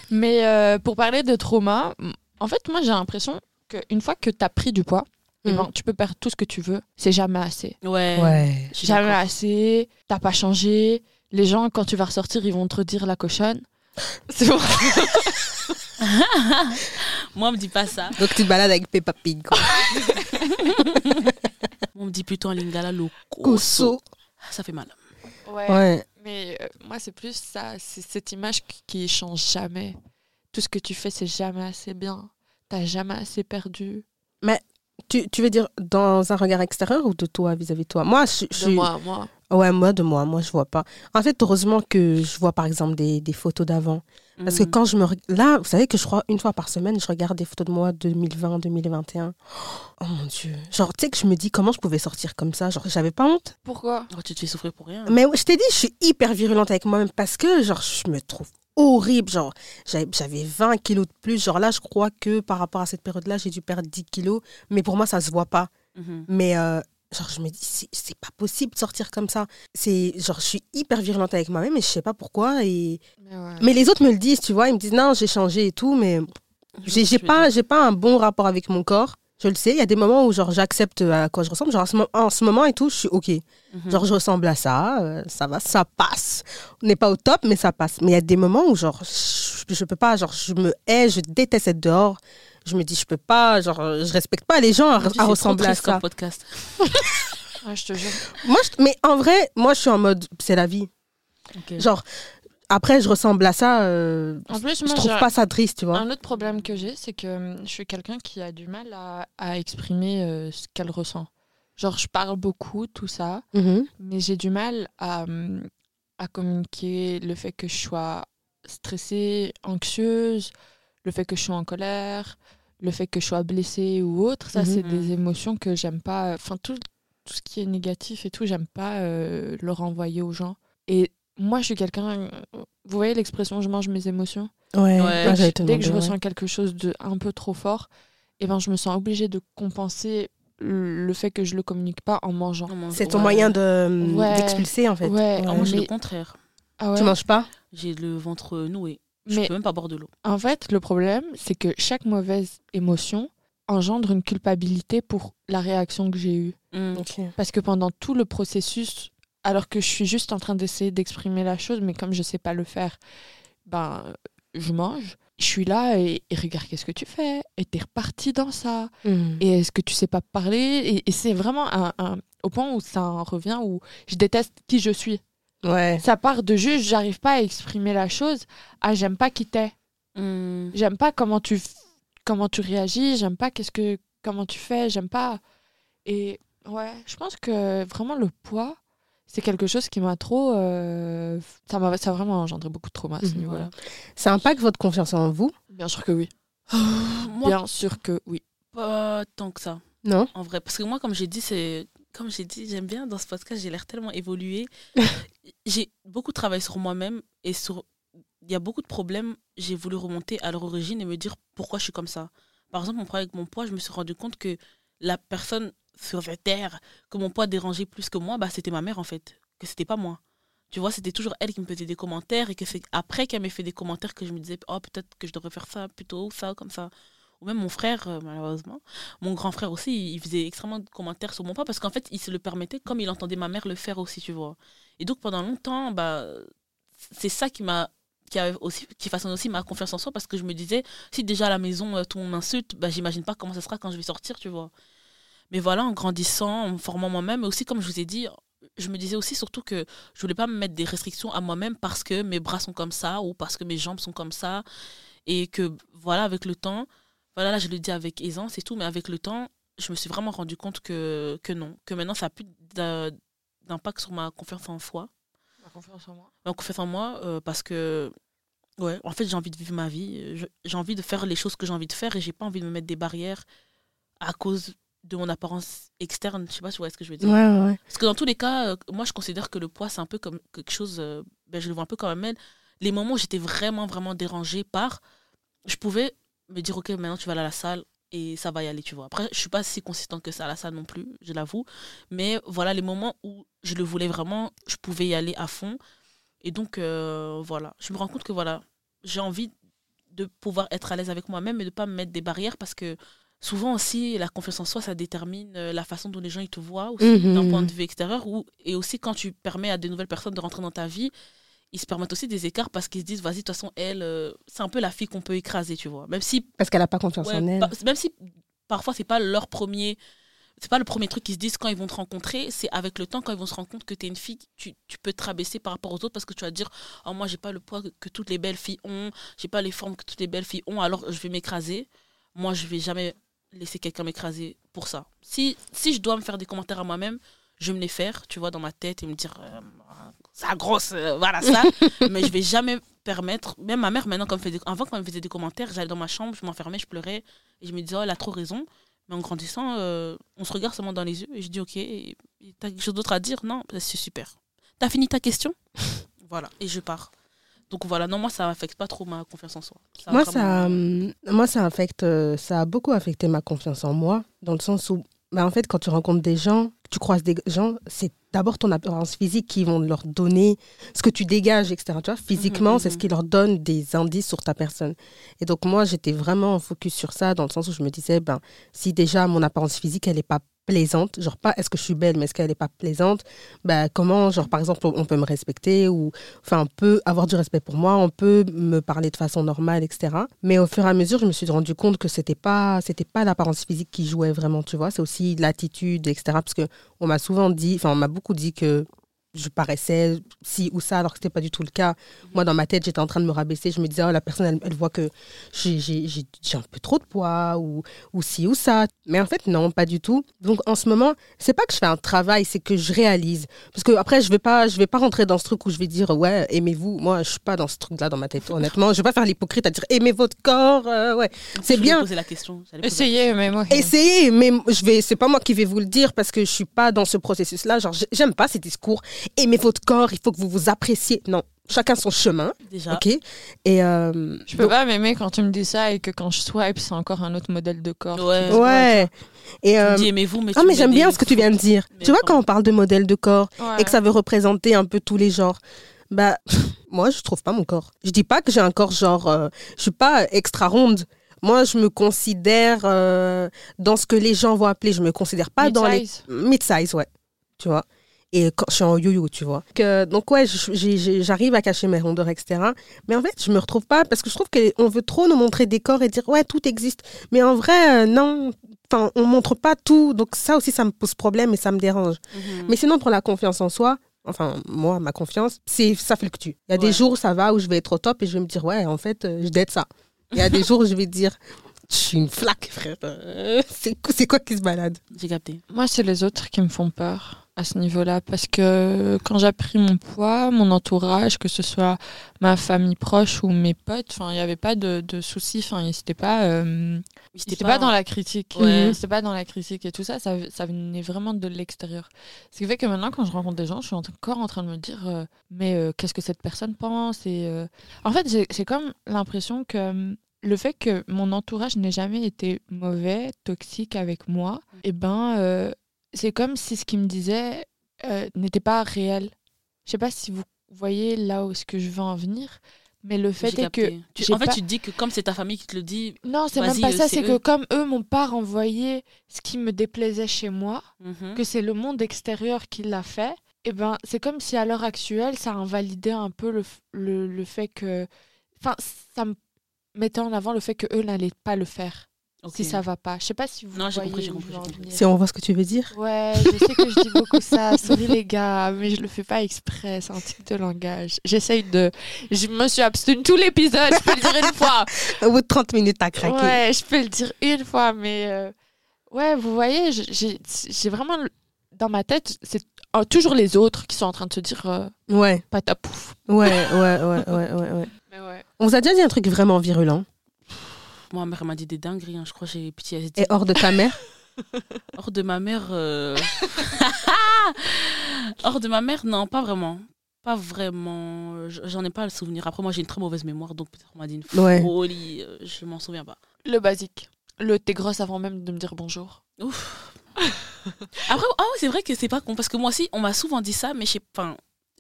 [SPEAKER 2] Mais euh, pour parler de trauma, en fait, moi, j'ai l'impression qu'une fois que tu as pris du poids, eh
[SPEAKER 1] Mhm.
[SPEAKER 2] ben, tu peux perdre tout ce que tu veux. C'est jamais assez.
[SPEAKER 3] Ouais.
[SPEAKER 2] Jamais assez. T'as pas changé. Les gens, quand tu vas ressortir, ils vont te redire la cochonne. C'est bon.
[SPEAKER 3] Moi, on me dit pas ça.
[SPEAKER 1] Donc, tu te balades avec Peppa Pig. quoi.
[SPEAKER 3] On me dit plutôt en lingala le
[SPEAKER 1] Cosso.
[SPEAKER 3] Ça fait mal.
[SPEAKER 1] Ouais.
[SPEAKER 2] Mais euh, moi, c'est plus ça, c'est cette image qui, qui change jamais. Tout ce que tu fais, c'est jamais assez bien. T'as jamais assez perdu.
[SPEAKER 1] Tu, tu veux dire dans un regard extérieur ou de toi vis-à-vis de toi? Moi, je, je
[SPEAKER 2] De moi, moi.
[SPEAKER 1] Ouais, moi, de moi. Moi, je vois pas. En fait, heureusement que je vois, par exemple, des, des photos d'avant. Parce que
[SPEAKER 3] Mhm.
[SPEAKER 1] quand je me. Là, vous savez que je crois une fois par semaine, je regarde des photos de moi 2020, 2021. Oh mon Dieu. Genre, tu sais que je me dis comment je pouvais sortir comme ça? Genre, j'avais pas honte.
[SPEAKER 2] Pourquoi?
[SPEAKER 3] Oh, tu te fais souffrir pour rien.
[SPEAKER 1] Mais je t'ai dit, je suis hyper virulente avec moi-même parce que, genre, je me trouve horrible. Genre, j'avais j'avais 20 kilos de plus. Genre, là, je crois que par rapport à cette période-là, j'ai dû perdre 10 kilos. Mais pour moi, ça se voit pas.
[SPEAKER 3] Mhm.
[SPEAKER 1] Mais, euh, genre, je me dis, c'est c'est pas possible de sortir comme ça. C'est, genre, je suis hyper virulente avec moi-même et je sais pas pourquoi. Et...
[SPEAKER 2] mais, ouais.
[SPEAKER 1] Mais les autres me le disent, tu vois. Ils me disent, non, j'ai changé et tout. Mais j'ai pas, j'ai pas un bon rapport avec mon corps. Je le sais, il y a des moments où genre j'accepte à quoi je ressemble. Genre en ce, mo- en ce moment et tout, je suis ok.
[SPEAKER 3] Mhm.
[SPEAKER 1] Genre je ressemble à ça, euh, ça va, ça passe. On n'est pas au top, mais ça passe. Mais il y a des moments où genre je, je peux pas, genre je me hais, je déteste être dehors. Je me dis je peux pas, genre je respecte pas les gens à,
[SPEAKER 3] trop
[SPEAKER 1] ressembler à
[SPEAKER 3] comme
[SPEAKER 1] ça.
[SPEAKER 3] podcast.
[SPEAKER 2] Ouais, je te jure.
[SPEAKER 1] Moi, je- mais en vrai, moi je suis en mode c'est la vie.
[SPEAKER 3] Ok.
[SPEAKER 1] Genre après je ressemble à ça, euh,
[SPEAKER 2] En plus,
[SPEAKER 1] je trouve pas ça triste, tu vois.
[SPEAKER 2] un autre problème que j'ai, c'est que hum, je suis quelqu'un qui a du mal à, à exprimer euh, ce qu'elle ressent. Genre, je parle beaucoup, tout ça,
[SPEAKER 1] Mhm.
[SPEAKER 2] mais j'ai du mal à, hum, à communiquer le fait que je sois stressée, anxieuse, le fait que je sois en colère, le fait que je sois blessée ou autre. Ça,
[SPEAKER 1] Mhm.
[SPEAKER 2] c'est des émotions que j'aime pas. Enfin, tout, tout ce qui est négatif et tout, j'aime pas euh, le renvoyer aux gens. Et moi, je suis quelqu'un. Vous voyez l'expression je mange mes émotions?
[SPEAKER 1] Ouais,
[SPEAKER 3] Ouais.
[SPEAKER 1] ah, j'allais te
[SPEAKER 2] Dès que je ressens quelque chose de un peu trop fort, et ben, je me sens obligée de compenser le fait que je le communique pas en mangeant.
[SPEAKER 1] C'est ton
[SPEAKER 3] ouais.
[SPEAKER 1] moyen de
[SPEAKER 2] Ouais.
[SPEAKER 1] d'expulser en fait.
[SPEAKER 2] Ouais.
[SPEAKER 3] Ah, moi,
[SPEAKER 2] Mais-
[SPEAKER 3] le contraire.
[SPEAKER 2] Ah ouais
[SPEAKER 1] Tu manges pas?
[SPEAKER 3] J'ai le ventre noué. Je
[SPEAKER 2] Mais
[SPEAKER 3] peux même pas boire de l'eau.
[SPEAKER 2] en fait, le problème, c'est que chaque mauvaise émotion engendre une culpabilité pour la réaction que j'ai eue.
[SPEAKER 3] Mm.
[SPEAKER 1] Ok.
[SPEAKER 2] Parce que pendant tout le processus, alors que je suis juste en train d'essayer d'exprimer la chose, mais comme je sais pas le faire, ben, je mange. Je suis là et, et regarde qu'est-ce que tu fais? Et t'es reparti dans ça.
[SPEAKER 1] Mhm.
[SPEAKER 2] Et est-ce que tu sais pas parler? Et, et c'est vraiment un, un- au point où ça en revient, où je déteste qui je suis.
[SPEAKER 1] Ouais.
[SPEAKER 2] Ça part de juste, j'arrive pas à exprimer la chose. Ah, j'aime pas qui t'es.
[SPEAKER 3] Mm.
[SPEAKER 2] J'aime pas comment tu, comment tu réagis. J'aime pas qu'est-ce que, comment tu fais. J'aime pas. Et ouais, je pense que vraiment le poids, c'est quelque chose qui m'a trop. euh, ça m'a ça a vraiment engendré beaucoup de trauma à ce
[SPEAKER 1] Mhm.
[SPEAKER 2] niveau-là.
[SPEAKER 1] Ça impacte votre confiance en vous
[SPEAKER 2] Bien sûr que oui.
[SPEAKER 3] Moi,
[SPEAKER 2] Bien sûr que oui.
[SPEAKER 3] pas tant que ça.
[SPEAKER 1] Non
[SPEAKER 3] En vrai, parce que moi, comme j'ai dit, c'est comme j'ai dit, j'aime bien dans ce podcast, j'ai l'air tellement évolué. j'ai beaucoup travaillé sur moi-même et sur il y a beaucoup de problèmes. J'ai voulu remonter à leur origine et me dire pourquoi je suis comme ça. Par exemple, mon problème avec mon poids, je me suis rendu compte que la personne sur cette terre que mon poids dérangeait plus que moi, bah, c'était ma mère en fait, que c'était pas moi. Tu vois, c'était toujours elle qui me faisait des commentaires et que c'est après qu'elle m'ait fait des commentaires que je me disais, oh, peut-être que je devrais faire ça plutôt, ça, comme ça. Ou même mon frère, euh, malheureusement, mon grand frère aussi, il faisait extrêmement de commentaires sur mon poids parce qu'en fait, il se le permettait comme il entendait ma mère le faire aussi, tu vois. Et donc, pendant longtemps, bah, c'est ça qui m'a qui aussi qui façonne aussi ma confiance en soi parce que je me disais si déjà à la maison euh, tout le monde m'insulte bah j'imagine pas comment ça sera quand je vais sortir tu vois mais voilà en grandissant en me formant moi-même mais aussi comme je vous ai dit je me disais aussi surtout que je voulais pas me mettre des restrictions à moi-même parce que mes bras sont comme ça ou parce que mes jambes sont comme ça. Et que voilà avec le temps voilà là je le dis avec aisance et tout mais avec le temps je me suis vraiment rendu compte que que non que maintenant ça a plus d'impact sur ma confiance en soi.
[SPEAKER 2] Ma confiance en moi.
[SPEAKER 3] ma confiance en moi euh, parce que ouais en fait j'ai envie de vivre ma vie. J'ai envie de faire les choses que j'ai envie de faire et j'ai pas envie de me mettre des barrières à cause de mon apparence externe je sais pas si vous voyez ce que je veux dire
[SPEAKER 1] Ouais, ouais, ouais.
[SPEAKER 3] parce que dans tous les cas, euh, moi je considère que le poids c'est un peu comme quelque chose, euh, ben, je le vois un peu comme elle. Les moments où j'étais vraiment vraiment dérangée par, je pouvais me dire ok maintenant tu vas aller à la salle et ça va y aller tu vois. Après je suis pas si consistante que ça à la salle non plus, je l'avoue, mais voilà les moments où je le voulais vraiment, je pouvais y aller à fond et donc euh, voilà, je me rends compte que voilà j'ai envie de pouvoir être à l'aise avec moi-même et de pas me mettre des barrières parce que souvent aussi la confiance en soi ça détermine euh, la façon dont les gens ils te voient aussi
[SPEAKER 1] Mhm.
[SPEAKER 3] d'un point de vue extérieur ou et aussi quand tu permets à de nouvelles personnes de rentrer dans ta vie ils se permettent aussi des écarts parce qu'ils se disent vas-y de toute façon elle euh, c'est un peu la fille qu'on peut écraser tu vois même si
[SPEAKER 1] Parce qu'elle a pas confiance
[SPEAKER 3] ouais,
[SPEAKER 1] en elle.
[SPEAKER 3] pa- même si parfois c'est pas leur premier c'est pas le premier truc qu'ils se disent quand ils vont te rencontrer c'est avec le temps quand ils vont se rendre compte que tu es une fille tu, tu peux te rabaisser par rapport aux autres parce que tu vas te dire oh moi j'ai pas le poids que, que toutes les belles filles ont j'ai pas les formes que toutes les belles filles ont alors je vais m'écraser moi je vais jamais laisser quelqu'un m'écraser pour ça. Si si je dois me faire des commentaires à moi-même je vais me les faire tu vois dans ma tête et me dire euh, ça grosse euh, voilà ça. Mais je vais jamais permettre même ma mère maintenant quand elle me fait des, avant quand elle me faisait des commentaires j'allais dans ma chambre je m'enfermais je pleurais et je me disais oh elle a trop raison. Mais en grandissant euh, on se regarde seulement dans les yeux et je dis ok t'as quelque chose d'autre à dire? Non Bah, c'est super. T'as fini ta question? Voilà et je pars donc voilà non moi ça affecte pas trop ma confiance en soi a
[SPEAKER 1] Moi,
[SPEAKER 3] vraiment-
[SPEAKER 1] ça, hum, moi, ça affecte, euh, ça a beaucoup affecté ma confiance en moi, dans le sens où, bah, en fait, quand tu rencontres des gens, tu croises des gens, c'est d'abord ton apparence physique qui vont leur donner ce que tu dégages, etc. Tu vois, physiquement,
[SPEAKER 3] Mhm,
[SPEAKER 1] c'est ce qui leur donne des indices sur ta personne. Et donc, moi, j'étais vraiment focus sur ça, dans le sens où je me disais, ben, si déjà mon apparence physique, elle n'est pas plaisante, genre pas est-ce que je suis belle, mais est-ce qu'elle n'est pas plaisante, ben, comment, genre, par exemple, on peut me respecter ou, enfin, on peut avoir du respect pour moi, on peut me parler de façon normale, etc. Mais au fur et à mesure, je me suis rendu compte que c'était pas, c'était pas l'apparence physique qui jouait vraiment, tu vois, c'est aussi l'attitude, etc. Parce que on m'a souvent dit, enfin, on m'a beaucoup dit que je paraissais ci ou ça, alors que c'était pas du tout le cas. Moi, dans ma tête, j'étais en train de me rabaisser. Je me disais, oh, la personne, elle, elle voit que j'ai- j'ai j'ai- j'ai un peu trop de poids ou, ou ci ou ça. Mais en fait, non, pas du tout. Donc, en ce moment, c'est pas que je fais un travail, c'est que je réalise. Parce que après, je vais pas, je vais pas rentrer dans ce truc où je vais dire, ouais, aimez-vous. Moi, je suis pas dans ce truc-là dans ma tête, honnêtement. Je vais pas faire l'hypocrite à dire, aimez votre corps. euh, ouais, c'est bien.
[SPEAKER 3] poser la question
[SPEAKER 2] Essayez, mais moi.
[SPEAKER 1] Essayez, mais je vais, c'est pas moi qui vais vous le dire parce que je suis pas dans ce processus-là. Genre, j'aime pas ces discours. Aimez votre corps, il faut que vous vous appréciez. Non, chacun son chemin,
[SPEAKER 3] Déjà.
[SPEAKER 1] ok? Et euh,
[SPEAKER 2] Je peux
[SPEAKER 1] donc-
[SPEAKER 2] pas m'aimer quand tu me dis ça et que quand je swipe, c'est encore un autre modèle de corps.
[SPEAKER 3] Ouais.
[SPEAKER 1] ouais. Et
[SPEAKER 3] Tu
[SPEAKER 1] euh,
[SPEAKER 3] me dis aimez-vous, mais
[SPEAKER 1] ah
[SPEAKER 3] tu
[SPEAKER 1] mais j'aime bien ce que tu viens de dire.
[SPEAKER 3] Mais
[SPEAKER 1] Tu vois quand on parle de modèle de corps
[SPEAKER 2] Ouais.
[SPEAKER 1] et que ça veut représenter un peu tous les genres. Bah moi je trouve pas mon corps. Je dis pas que j'ai un corps genre euh, je suis pas extra ronde. Moi je me considère euh, dans ce que les gens vont appeler, je me considère pas dans les
[SPEAKER 2] Mid-size.
[SPEAKER 1] mid-size, ouais. Tu vois? Et quand je suis en yo-yo, tu vois. Que, donc, ouais, j'arrive à cacher mes rondeurs, etc. Mais en fait, je me retrouve pas parce que je trouve qu'on veut trop nous montrer des corps et dire, ouais, tout existe. Mais en vrai, euh, non. Enfin, on montre pas tout. Donc, ça aussi, ça me pose problème et ça me dérange.
[SPEAKER 3] Mhm.
[SPEAKER 1] Mais sinon, pour la confiance en soi, enfin, moi, ma confiance, c'est ça fluctue. Il y a
[SPEAKER 3] Ouais.
[SPEAKER 1] des jours, ça va, où je vais être au top et je vais me dire, ouais, en fait, euh, je date ça. Il y a des jours où je vais dire, je suis une flaque, frère. Euh, C'est quoi- c'est quoi qui se balade?
[SPEAKER 3] J'ai capté.
[SPEAKER 2] Moi, c'est les autres qui me font peur à ce niveau-là. Parce que quand j'ai pris mon poids, mon entourage, que ce soit ma famille proche ou mes potes, enfin, il n'y avait pas de, de soucis. Enfin, ils n'étaient pas, euh, ils étaient pas, dans la critique.
[SPEAKER 3] Ouais.
[SPEAKER 2] Ils étaient pas dans la critique et tout ça. Ça, ça venait vraiment de l'extérieur. Ce qui fait que maintenant, quand je rencontre des gens, je suis encore en train de me dire, euh, mais euh, qu'est-ce que cette personne pense et, euh, En fait, j'ai comme l'impression que euh, le fait que mon entourage n'ait jamais été mauvais, toxique avec moi, et ben, euh, c'est comme si ce qu'il me disait euh, n'était pas réel. Je sais pas si vous voyez là où est-ce que je veux en venir, mais le fait est que.
[SPEAKER 3] Tu- en fait,
[SPEAKER 2] pas-
[SPEAKER 3] tu te dis que comme c'est ta famille qui te le dit,
[SPEAKER 2] non, c'est même pas
[SPEAKER 3] euh,
[SPEAKER 2] ça.
[SPEAKER 3] c'est
[SPEAKER 2] que comme eux m'ont pas renvoyé ce qui me déplaisait chez moi,
[SPEAKER 3] mhm.
[SPEAKER 2] que c'est le monde extérieur qui l'a fait, et ben c'est comme si à l'heure actuelle ça invalidait un peu le, le, le fait que, enfin ça me mettait en avant le fait que eux n'allaient pas le faire Si ça va pas. Je sais pas si vous
[SPEAKER 3] Non, j'ai
[SPEAKER 2] voyez
[SPEAKER 3] compris, j'ai compris.
[SPEAKER 1] Si on voit ce que tu veux dire?
[SPEAKER 2] Ouais, je sais que je dis beaucoup ça. Sorry les gars, mais je le fais pas exprès. C'est un type de langage. J'essaye de. Je me suis abstenue tout l'épisode. Je peux le dire une fois.
[SPEAKER 1] Au bout de 30 minutes, t'as craqué.
[SPEAKER 2] Ouais, je peux le dire une fois, mais euh, ouais, vous voyez, j'ai vraiment dans ma tête, c'est euh, toujours les autres qui sont en train de se dire euh,
[SPEAKER 1] Ouais,
[SPEAKER 2] pas ta pouf.
[SPEAKER 1] ouais, ouais, ouais, ouais, ouais, ouais.
[SPEAKER 2] Mais ouais.
[SPEAKER 1] On vous a déjà dit un truc vraiment virulent.
[SPEAKER 3] Moi, ma mère m'a dit des dingueries. hein. Je crois que j'ai pitié. Elle a dit,
[SPEAKER 1] Et hors de ta mère
[SPEAKER 3] Hors de ma mère. euh, Hors de ma mère, non, pas vraiment. Pas vraiment. Euh, J'en ai pas le souvenir. Après, moi, j'ai une très mauvaise mémoire, donc peut-être on m'a dit une
[SPEAKER 1] Ouais.
[SPEAKER 3] folie. euh, Je m'en souviens pas.
[SPEAKER 2] Le basique. Le t'es grosse avant même de me dire bonjour.
[SPEAKER 3] Ouf. Après, ah ouais, c'est vrai que c'est pas con. Parce que moi aussi, on m'a souvent dit ça, mais je sais pas.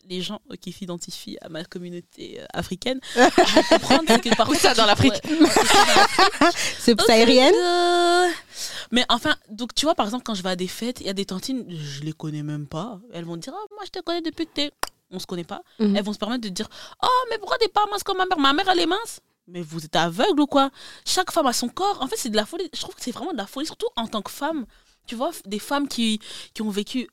[SPEAKER 3] Les gens qui s'identifient à ma communauté euh, africaine, vont comprendre que parfois.
[SPEAKER 2] ça, dans l'Afrique
[SPEAKER 3] c'est ça, dans l'Afrique.
[SPEAKER 1] C'est sahérienne
[SPEAKER 3] Euh, Mais enfin, donc tu vois, par exemple, quand je vais à des fêtes, il y a des tantines, je les connais même pas. Elles vont dire, oh, moi je te connais depuis que t'es. On se connaît pas.
[SPEAKER 1] Mhm.
[SPEAKER 3] Elles vont se permettre de dire, oh, mais pourquoi t'es pas mince comme ma mère? Ma mère, elle est mince. Mais vous êtes aveugle ou quoi? Chaque femme a son corps. En fait, c'est de la folie. Je trouve que c'est vraiment de la folie, surtout en tant que femme. Tu vois, des femmes qui, qui ont vécu.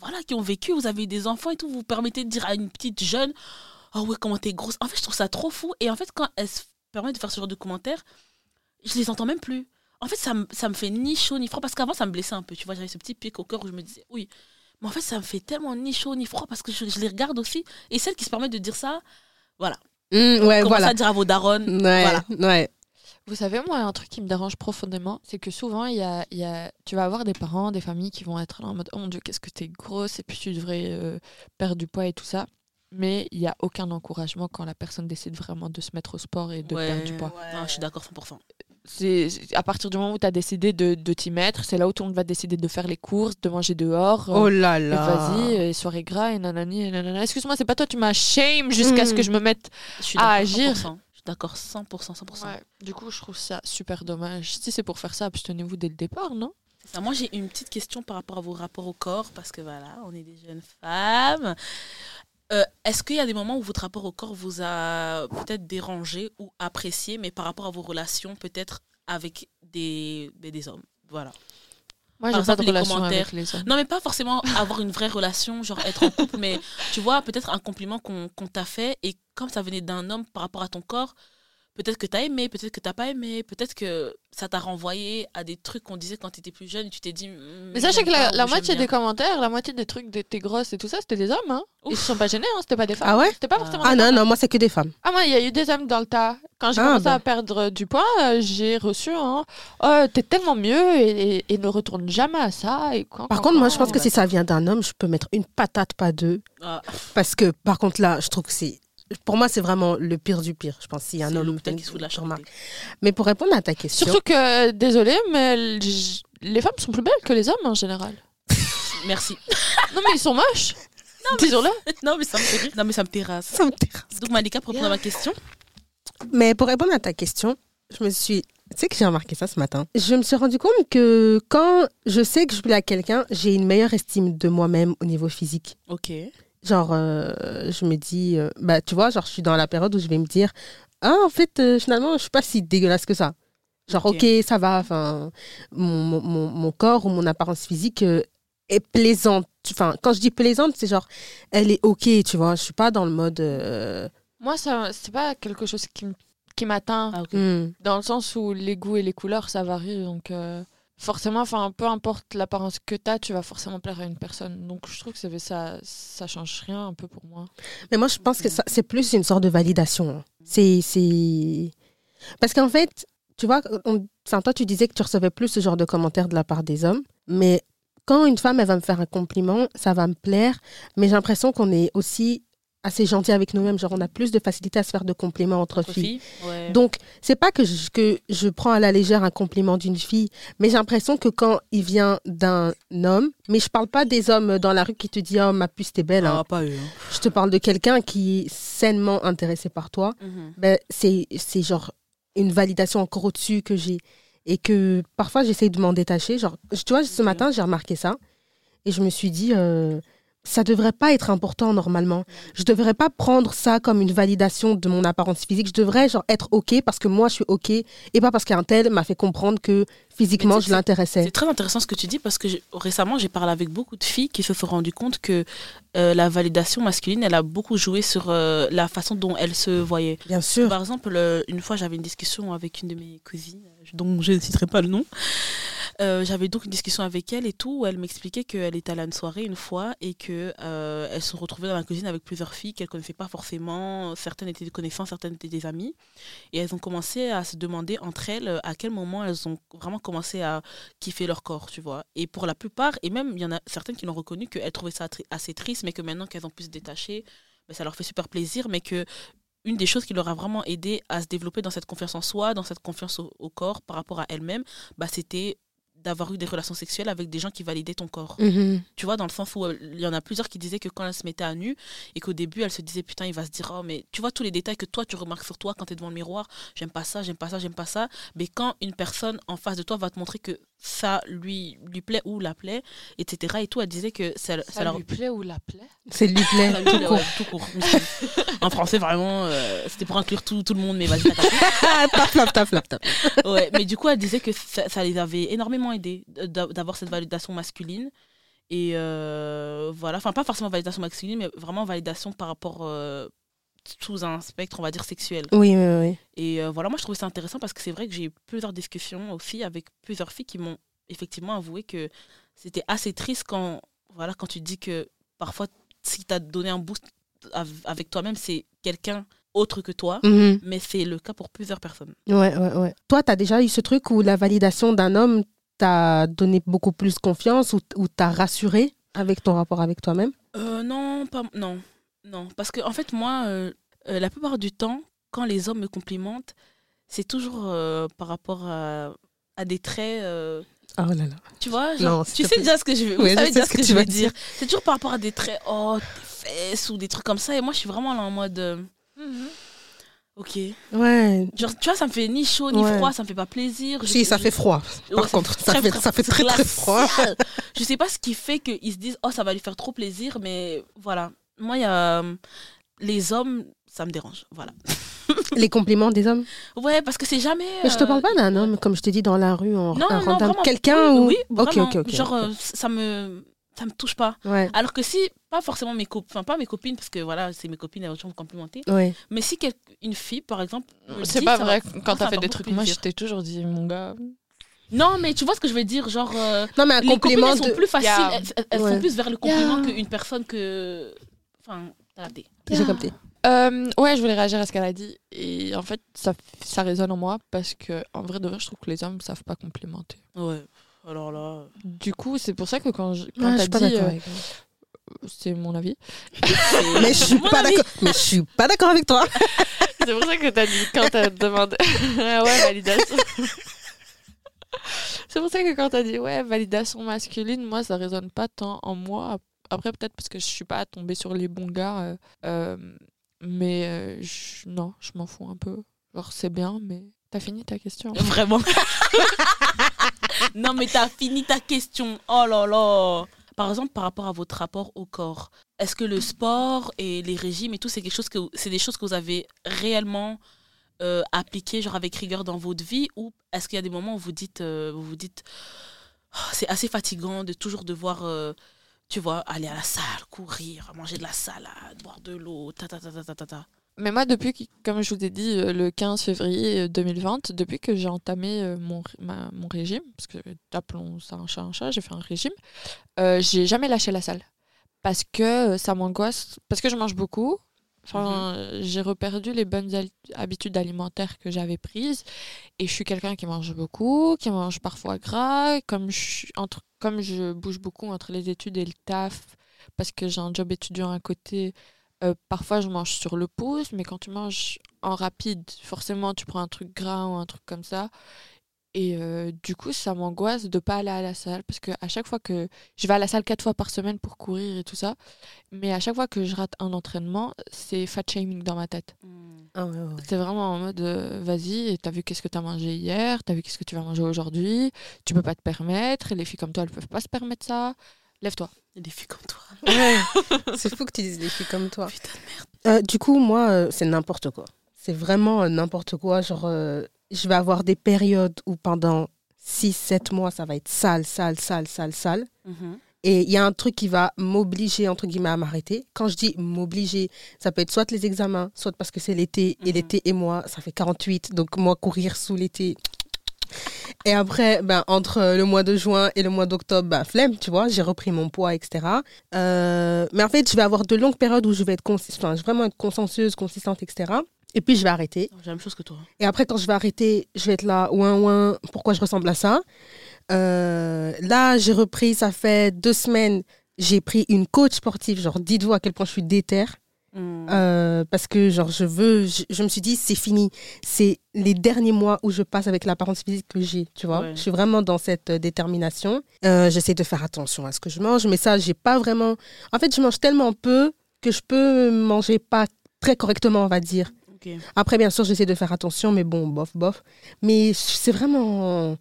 [SPEAKER 3] Voilà, qui ont vécu, vous avez eu des enfants et tout, vous permettez de dire à une petite jeune, oh ouais, comment t'es grosse. En fait, je trouve ça trop fou. Et en fait, quand elles se permettent de faire ce genre de commentaires, je les entends même plus. En fait, ça me, ça me fait ni chaud ni froid parce qu'avant, ça me blessait un peu. Tu vois, j'avais ce petit pic au cœur où je me disais, oui. Mais en fait, ça me fait tellement ni chaud ni froid parce que je, je les regarde aussi. Et celles qui se permettent de dire ça,
[SPEAKER 1] Mmh, Ouais, voilà.
[SPEAKER 3] à dire à vos darons.
[SPEAKER 1] Ouais,
[SPEAKER 3] Voilà.
[SPEAKER 1] ouais.
[SPEAKER 2] Vous savez, moi, un truc qui me dérange profondément, c'est que souvent, il y a, il y a, tu vas avoir des parents, des familles qui vont être là en mode Oh mon Dieu, qu'est-ce que t'es grosse, et puis tu devrais euh, perdre du poids et tout ça. Mais il n'y a aucun encouragement quand la personne décide vraiment de se mettre au sport et de perdre du poids.
[SPEAKER 3] Non, je suis d'accord 100%.
[SPEAKER 2] C'est c'est- à partir du moment où tu as décidé de, de t'y mettre, c'est là où tout le monde va décider de faire les courses, de manger dehors.
[SPEAKER 1] Oh là là.
[SPEAKER 2] vas-y, et soirée gras, et nanani, et nanana. Excuse-moi, c'est pas toi, tu m'as shame jusqu'à ce
[SPEAKER 1] Mm.
[SPEAKER 2] que je me mette
[SPEAKER 3] Je suis
[SPEAKER 2] À
[SPEAKER 3] d'accord
[SPEAKER 2] agir.
[SPEAKER 3] 100%. D'accord 100%, 100%.
[SPEAKER 2] Ouais, du coup, je trouve ça super dommage. Si c'est pour faire ça, abstenez-vous dès le départ, non?
[SPEAKER 3] Ça. Moi, j'ai une petite question par rapport à vos rapports au corps, parce que voilà, on est des jeunes femmes. Euh, Est-ce qu'il y a des moments où votre rapport au corps vous a peut-être dérangé ou apprécié, mais par rapport à vos relations, peut-être avec des, des, des hommes? Voilà.
[SPEAKER 2] Moi, j'ai pas de
[SPEAKER 3] les
[SPEAKER 2] relation
[SPEAKER 3] commentaires.
[SPEAKER 2] avec les hommes.
[SPEAKER 3] Non, mais pas forcément avoir une vraie relation, genre être en couple, mais tu vois, peut-être un compliment qu'on qu'on t'a fait, et comme ça venait d'un homme par rapport à ton corps, peut-être que t'as aimé, peut-être que t'as pas aimé, peut-être que ça t'a renvoyé à des trucs qu'on disait quand t'étais plus jeune et tu t'es dit. hmm,
[SPEAKER 2] Mais sachez que la, moitié des commentaires, la moitié des trucs de t'es grosse et tout ça, c'était des hommes. Hein. Ils se sont pas gênés, hein, c'était pas des femmes.
[SPEAKER 1] Ah ouais?
[SPEAKER 2] C'était pas
[SPEAKER 3] Ah.
[SPEAKER 2] forcément
[SPEAKER 1] Ah
[SPEAKER 2] des
[SPEAKER 1] non,
[SPEAKER 2] femmes.
[SPEAKER 1] non, moi, c'est que des femmes.
[SPEAKER 2] Ah moi, il y a eu des hommes dans le tas. Quand j'ai
[SPEAKER 1] Ah,
[SPEAKER 2] commencé
[SPEAKER 1] bah.
[SPEAKER 2] à perdre du poids, euh, j'ai reçu un oh, t'es tellement mieux et, et- et ne retourne jamais à ça. Et quand,
[SPEAKER 1] Par
[SPEAKER 2] quand,
[SPEAKER 1] contre, moi, je pense que si ça vient d'un homme, je peux mettre une patate, pas deux.
[SPEAKER 3] Ah,
[SPEAKER 1] Parce que, par contre, là, je trouve que c'est. Pour moi, c'est vraiment le pire du pire. Je pense s'il y a un homme
[SPEAKER 3] qui se fout de la
[SPEAKER 1] remarque. Mais pour répondre à ta question.
[SPEAKER 2] Surtout que, désolé, mais les femmes sont plus belles que les hommes en général.
[SPEAKER 3] Merci.
[SPEAKER 2] Non mais ils sont moches. Disons-le.
[SPEAKER 3] non, mais ça me fait rire. Non, mais ça me terrasse.
[SPEAKER 1] Ça me terrasse.
[SPEAKER 3] Donc, Malika, pour répondre à ma question,
[SPEAKER 1] Mais pour répondre à ta question, je me suis. Tu sais que j'ai remarqué ça ce matin? Je me suis rendu compte que quand je sais que je plais à quelqu'un, j'ai une meilleure estime de moi-même au niveau physique.
[SPEAKER 3] ok.
[SPEAKER 1] Genre, euh, je me dis, euh, bah, tu vois, genre, je suis dans la période où je vais me dire, ah, en fait, euh, finalement, je suis pas si dégueulasse que ça. Genre,
[SPEAKER 3] Ok.
[SPEAKER 1] ça va, enfin, mon, mon- mon, mon corps ou mon apparence physique euh, est plaisante. Enfin, quand je dis plaisante, c'est genre, elle est ok, tu vois, je suis pas dans le mode. euh,
[SPEAKER 2] Moi, ça, c'est pas quelque chose qui, qui m'atteint.
[SPEAKER 3] Ah,
[SPEAKER 1] hmm.
[SPEAKER 2] Dans le sens où les goûts et les couleurs, ça varie. Donc, euh, forcément, enfin, peu importe l'apparence que tu as, tu vas forcément plaire à une personne. Donc, je trouve que ça, ça, ça change rien un peu pour moi.
[SPEAKER 1] Mais moi, je pense que c'est plus une sorte de validation. C'est, c'est... Parce qu'en fait, tu vois, on- enfin, toi, tu disais que tu recevais plus ce genre de commentaires de la part des hommes. Mais quand une femme, elle va me faire un compliment, ça va me plaire. Mais j'ai l'impression qu'on est aussi assez gentil avec nous-mêmes. Genre, on a plus de facilité à se faire de compliments entre,
[SPEAKER 3] Entre
[SPEAKER 1] filles.
[SPEAKER 3] filles, ouais.
[SPEAKER 1] Donc, c'est pas que je, que je prends à la légère un compliment d'une fille, mais j'ai l'impression que quand il vient d'un homme, mais je parle pas des hommes dans la rue qui te disent Oh, ma puce, t'es belle. hein.
[SPEAKER 3] Ah, pas eux. hein.
[SPEAKER 1] Je te parle de quelqu'un qui est sainement intéressé par toi.
[SPEAKER 3] Mhm.
[SPEAKER 1] Ben, c'est genre une validation encore au-dessus que j'ai. Et que parfois, j'essaye de m'en détacher. Genre, tu vois, ce matin, j'ai remarqué ça. Et je me suis dit, euh, ça devrait pas être important normalement. Je devrais pas prendre ça comme une validation de mon apparence physique. Je devrais genre être OK parce que moi, je suis OK. Et pas parce qu'un tel m'a fait comprendre que physiquement, je l'intéressais.
[SPEAKER 3] C'est très intéressant ce que tu dis parce que récemment, j'ai parlé avec beaucoup de filles qui se sont rendues compte que euh, la validation masculine, elle a beaucoup joué sur euh, la façon dont elles se voyaient.
[SPEAKER 1] Bien sûr.
[SPEAKER 3] Par exemple, euh, une fois, j'avais une discussion avec une de mes cousines, dont je ne citerai pas le nom. Euh, j'avais donc une discussion avec elle et tout, où elle m'expliquait qu'elle était allée à une soirée une fois et que euh, se retrouvaient dans la cuisine avec plusieurs filles qu'elle connaissait pas forcément. Certaines étaient des connaissances, certaines étaient des amies. Et elles ont commencé à se demander entre elles euh, à quel moment elles ont vraiment commencé à kiffer leur corps, tu vois. Et pour la plupart, et même il y en a certaines qui l'ont reconnu, qu'elles trouvaient ça assez triste, mais que maintenant qu'elles ont pu se détacher, ben, ça leur fait super plaisir, mais que une des choses qui leur a vraiment aidé à se développer dans cette confiance en soi, dans cette confiance au, au corps par rapport à elles-mêmes, bah, c'était d'avoir eu des relations sexuelles avec des gens qui validaient ton corps.
[SPEAKER 1] Mhm.
[SPEAKER 3] Tu vois, dans le sens où euh, il y en a plusieurs qui disaient que quand elles se mettaient à nu et qu'au début elles se disaient putain, il va se dire, oh, mais tu vois tous les détails que toi tu remarques sur toi quand tu es devant le miroir, j'aime pas ça, j'aime pas ça, j'aime pas ça. Mais quand une personne en face de toi va te montrer que ça lui, lui plaît ou la plaît, etc. Et tout, elle disait que ça, ça
[SPEAKER 2] Ça
[SPEAKER 3] leur.
[SPEAKER 2] lui plaît ou la plaît?
[SPEAKER 1] C'est lui plaît.
[SPEAKER 3] Ça lui plaît, ouais, tout court. en français, vraiment, euh, c'était pour inclure tout, tout le monde, mais vas-y,
[SPEAKER 1] taf, taf, taf, taf, taf.
[SPEAKER 3] Ouais, mais du coup, elle disait que ça, ça les avait énormément aidés d'a- d'avoir cette validation masculine. Et euh, voilà, enfin, pas forcément validation masculine, mais vraiment validation par rapport euh, sous un spectre, on va dire, sexuel.
[SPEAKER 1] Oui, oui, oui.
[SPEAKER 3] Et euh, voilà, moi, je trouvais ça intéressant parce que c'est vrai que j'ai eu plusieurs discussions aussi avec plusieurs filles qui m'ont effectivement avoué que c'était assez triste quand, voilà, quand tu dis que parfois, si tu as donné un boost av- avec toi-même, c'est quelqu'un autre que toi.
[SPEAKER 1] Mhm.
[SPEAKER 3] Mais c'est le cas pour plusieurs personnes.
[SPEAKER 1] Ouais, ouais, ouais. Toi, tu as déjà eu ce truc où la validation d'un homme t'a donné beaucoup plus confiance ou, ou t'a rassuré avec ton rapport avec toi-même?
[SPEAKER 3] Euh, non, pas, non, non. Parce que, en fait, moi, euh, euh, la plupart du temps, quand les hommes me complimentent, c'est toujours euh, par rapport à, à des traits. euh,
[SPEAKER 1] Oh là là.
[SPEAKER 3] tu vois, genre,
[SPEAKER 1] Non,
[SPEAKER 3] tu sais déjà ce que je veux, vous
[SPEAKER 1] Oui, je
[SPEAKER 3] savez
[SPEAKER 1] sais
[SPEAKER 3] déjà
[SPEAKER 1] ce que
[SPEAKER 3] que,
[SPEAKER 1] tu
[SPEAKER 3] je
[SPEAKER 1] vas
[SPEAKER 3] veux dire. C'est toujours par rapport à des traits, oh, tes fesses ou des trucs comme ça. Et moi, je suis vraiment là en mode, euh, ok.
[SPEAKER 1] Ouais.
[SPEAKER 3] Genre, tu vois, ça me fait ni chaud ni
[SPEAKER 1] Ouais.
[SPEAKER 3] froid, ça me fait pas plaisir. Je-
[SPEAKER 1] Si, ça
[SPEAKER 3] je-
[SPEAKER 1] fait froid. Par
[SPEAKER 3] Ouais,
[SPEAKER 1] contre, ça
[SPEAKER 3] très,
[SPEAKER 1] fait,
[SPEAKER 3] très-
[SPEAKER 1] ça fait très, très froid.
[SPEAKER 3] glacial. Je sais pas ce qui fait qu'ils se disent, oh, ça va lui faire trop plaisir, mais voilà. Moi, il y a. euh, Les hommes, ça me dérange. Voilà.
[SPEAKER 1] Les compliments des hommes?
[SPEAKER 3] Ouais, parce que c'est jamais.
[SPEAKER 1] Mais je te parle
[SPEAKER 3] euh,
[SPEAKER 1] pas d'un homme, comme je t'ai dit, dans la rue, en
[SPEAKER 3] Non.
[SPEAKER 1] Quelqu'un
[SPEAKER 3] oui,
[SPEAKER 1] ou.
[SPEAKER 3] Oui,
[SPEAKER 1] ok,
[SPEAKER 3] vraiment.
[SPEAKER 1] ok, ok.
[SPEAKER 3] Genre, euh, ça me. ça me touche pas.
[SPEAKER 1] Ouais.
[SPEAKER 3] Alors que si, pas forcément mes copines, enfin pas mes copines, parce que voilà, c'est mes copines, elles vont toujours me complimenter.
[SPEAKER 1] Ouais.
[SPEAKER 3] Mais si quel- une fille, par exemple.
[SPEAKER 2] C'est pas vrai,
[SPEAKER 3] va-
[SPEAKER 2] quand t'as fait des trucs, moi je t'ai toujours dit, mon gars.
[SPEAKER 3] Non, mais tu vois ce que je veux dire, genre. euh,
[SPEAKER 1] Non, mais un
[SPEAKER 3] les copines, elles sont
[SPEAKER 1] de.
[SPEAKER 3] plus faciles,
[SPEAKER 2] Yeah.
[SPEAKER 3] elles, elles- elles
[SPEAKER 1] Ouais.
[SPEAKER 3] sont plus vers le compliment
[SPEAKER 2] Yeah.
[SPEAKER 3] qu'une personne que. Enfin, t'as raté.
[SPEAKER 1] J'ai capté.
[SPEAKER 2] Euh, ouais, je voulais réagir à ce qu'elle a dit. Et en fait, ça, ça résonne en moi parce que, en vrai de vrai, je trouve que les hommes savent pas complimenter.
[SPEAKER 3] Ouais, alors là.
[SPEAKER 2] Du coup, c'est pour ça que quand, je, quand
[SPEAKER 1] Ouais, je
[SPEAKER 2] t'as
[SPEAKER 1] suis pas
[SPEAKER 2] dit.
[SPEAKER 1] d'accord
[SPEAKER 2] euh, c'est mon avis.
[SPEAKER 1] Mais je suis pas d'accord. Mais je suis pas d'accord avec toi.
[SPEAKER 2] C'est pour ça que t'as dit quand t'as demandé. Ah ouais, validation. C'est pour ça que quand t'as dit ouais, validation masculine, moi ça résonne pas tant en moi. Après, peut-être parce que je suis pas tombée sur les bons gars. euh, euh, mais euh, non, je m'en fous un peu. Genre, c'est bien, mais t'as fini ta question?
[SPEAKER 3] Vraiment. non, mais t'as fini ta question. Oh là là. Par exemple, par rapport à votre rapport au corps, est-ce que le sport et les régimes et tout, c'est quelque chose que c'est des choses que vous avez réellement appliquées, genre avec rigueur dans votre vie, ou est-ce qu'il y a des moments où vous dites, vous vous dites, Oh, c'est assez fatigant de toujours devoir, tu vois, aller à la salle, courir, manger de la salade, boire de l'eau, ta ta ta ta ta ta.
[SPEAKER 2] Mais moi, depuis, comme je vous ai dit, euh, le 15 février euh, 2020, depuis que j'ai entamé euh, mon, mon régime, parce que appelons ça un chat un chat, j'ai fait un régime, euh, j'ai jamais lâché la salle. Parce que euh, ça m'angoisse, parce que je mange beaucoup. Enfin, euh, j'ai reperdu les bonnes habitudes alimentaires que j'avais prises. Et je suis quelqu'un qui mange beaucoup, qui mange parfois gras. Comme je, suis entre, comme je bouge beaucoup entre les études et le taf, parce que j'ai un job étudiant à côté, euh, parfois, je mange sur le pouce, mais quand tu manges en rapide, forcément, tu prends un truc gras ou un truc comme ça. Et euh, du coup, ça m'angoisse de pas aller à la salle parce que à chaque fois que je vais à la salle quatre fois par semaine pour courir et tout ça, mais à chaque fois que je rate un entraînement, c'est fat shaming dans ma tête.
[SPEAKER 1] Ah ouais, ouais.
[SPEAKER 2] C'est vraiment en mode euh, vas-y, et t'as vu qu'est-ce que t'as mangé hier, t'as vu qu'est-ce que tu vas manger aujourd'hui, tu peux pas te permettre, et les filles comme toi, elles peuvent pas se permettre ça. Lève-toi.
[SPEAKER 3] Des filles comme toi.
[SPEAKER 1] C'est fou que tu dises des filles comme toi.
[SPEAKER 3] Putain de
[SPEAKER 1] Euh, du coup, moi, euh, c'est n'importe quoi. C'est vraiment euh, n'importe quoi. Genre, euh, je vais avoir des périodes où pendant 6-7 mois, ça va être sale, sale, sale, sale, sale.
[SPEAKER 3] Mhm.
[SPEAKER 1] Et il y a un truc qui va m'obliger, entre guillemets, à m'arrêter. Quand je dis m'obliger, ça peut être soit les examens, soit parce que c'est l'été. Et
[SPEAKER 3] Mhm.
[SPEAKER 1] l'été et moi, ça fait 48. Donc, moi, courir sous l'été. Et après, ben, entre le mois de juin et le mois d'octobre, ben, flemme, tu vois, j'ai repris mon poids, etc. Euh, mais en fait, je vais avoir de longues périodes où je vais être consis- enfin, je vais vraiment être consciencieuse, consistante, etc. Et puis, je vais arrêter.
[SPEAKER 3] J'ai la même chose que toi.
[SPEAKER 1] Et après, quand je vais arrêter, je vais être là, ouin, ouin, pourquoi je ressemble à ça? Euh, Là, j'ai repris, ça fait deux semaines, j'ai pris une coach sportive. Genre, dites-vous à quel point je suis déterre.
[SPEAKER 3] Mm.
[SPEAKER 1] Euh, parce que, genre, je veux, je, je me suis dit, c'est fini. C'est les derniers mois où je passe avec l'apparence physique que j'ai, tu vois?
[SPEAKER 3] Ouais.
[SPEAKER 1] Je suis vraiment dans cette euh, détermination. Euh, J'essaie de faire attention à ce que je mange, mais ça, j'ai pas vraiment. En fait, je mange tellement peu que je peux manger pas très correctement, on va dire. Après, bien sûr, j'essaie de faire attention, mais bon, bof, bof. Mais c'est vraiment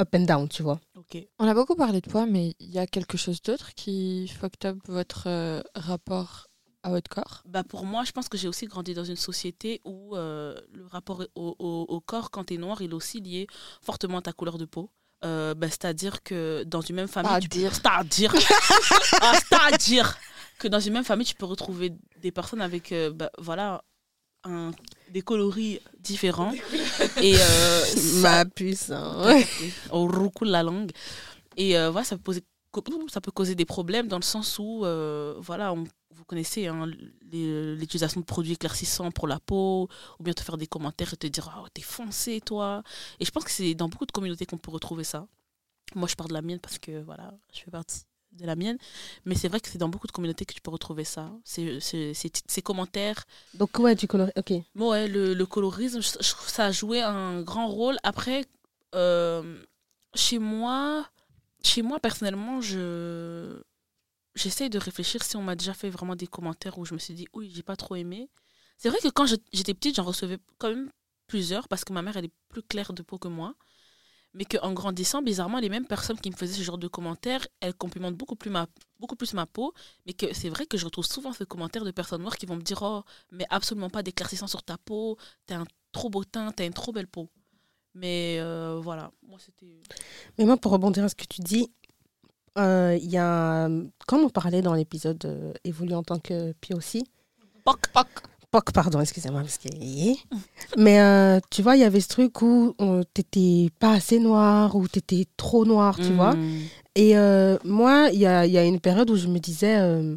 [SPEAKER 1] up and down, tu vois.
[SPEAKER 3] Ok.
[SPEAKER 2] On a beaucoup parlé de poids, mais il y a quelque chose d'autre qui fucked up votre euh, rapport à votre corps?
[SPEAKER 3] Bah pour moi, je pense que j'ai aussi grandi dans une société où euh, le rapport au, au- au corps, quand tu es noir, il est aussi lié fortement à ta couleur de peau. Euh, bah, C'est-à-dire que dans une même famille... tu peux-
[SPEAKER 2] C'est-à-dire?
[SPEAKER 3] C'est-à-dire? Ah, C'est-à-dire que dans une même famille, tu peux retrouver des personnes avec euh, bah, voilà, un, des coloris différents. Et euh, ça-
[SPEAKER 1] Ma puce. hein,
[SPEAKER 3] on roucoule la langue. Et euh, voilà, ça peut, poser, ça peut causer des problèmes dans le sens où, euh, voilà, on- vous connaissez hein, l'utilisation de produits éclaircissants pour la peau, ou bien te faire des commentaires et te dire Oh, t'es foncé, toi. Et je pense que c'est dans beaucoup de communautés qu'on peut retrouver ça. Moi, je parle de la mienne parce que, voilà, je fais partie de la mienne. Mais c'est vrai que c'est dans beaucoup de communautés que tu peux retrouver ça. Ces ces commentaires
[SPEAKER 1] Donc, ouais, du coloré. Ok.
[SPEAKER 3] Bon, ouais, le, le colorisme, je, je ça a joué un grand rôle. Après, euh, chez moi, chez moi personnellement, je j'essaye de réfléchir si on m'a déjà fait vraiment des commentaires où je me suis dit, oui, j'ai pas trop aimé. C'est vrai que quand j'étais petite, j'en recevais quand même plusieurs parce que ma mère, elle est plus claire de peau que moi. Mais qu'en grandissant, bizarrement, les mêmes personnes qui me faisaient ce genre de commentaires, elles complimentent beaucoup plus ma, beaucoup plus ma peau. Mais que c'est vrai que je retrouve souvent ce commentaire de personnes noires qui vont me dire Oh, mais absolument pas d'éclaircissant sur ta peau, t'as un trop beau teint, t'as une trop belle peau. Mais euh, voilà, moi c'était.
[SPEAKER 1] Mais moi, pour rebondir à ce que tu dis, euh, il y a, comme on parlait dans l'épisode euh, Évolue en tant que POC,
[SPEAKER 3] Poc, poc.
[SPEAKER 1] POC, pardon, excusez-moi, parce que... Mais euh, tu vois, il y avait ce truc où on- t'étais pas assez noir, ou t'étais trop noir, tu vois.
[SPEAKER 3] Mm.
[SPEAKER 1] Et euh, moi, il y a, y a une période où je me disais, euh,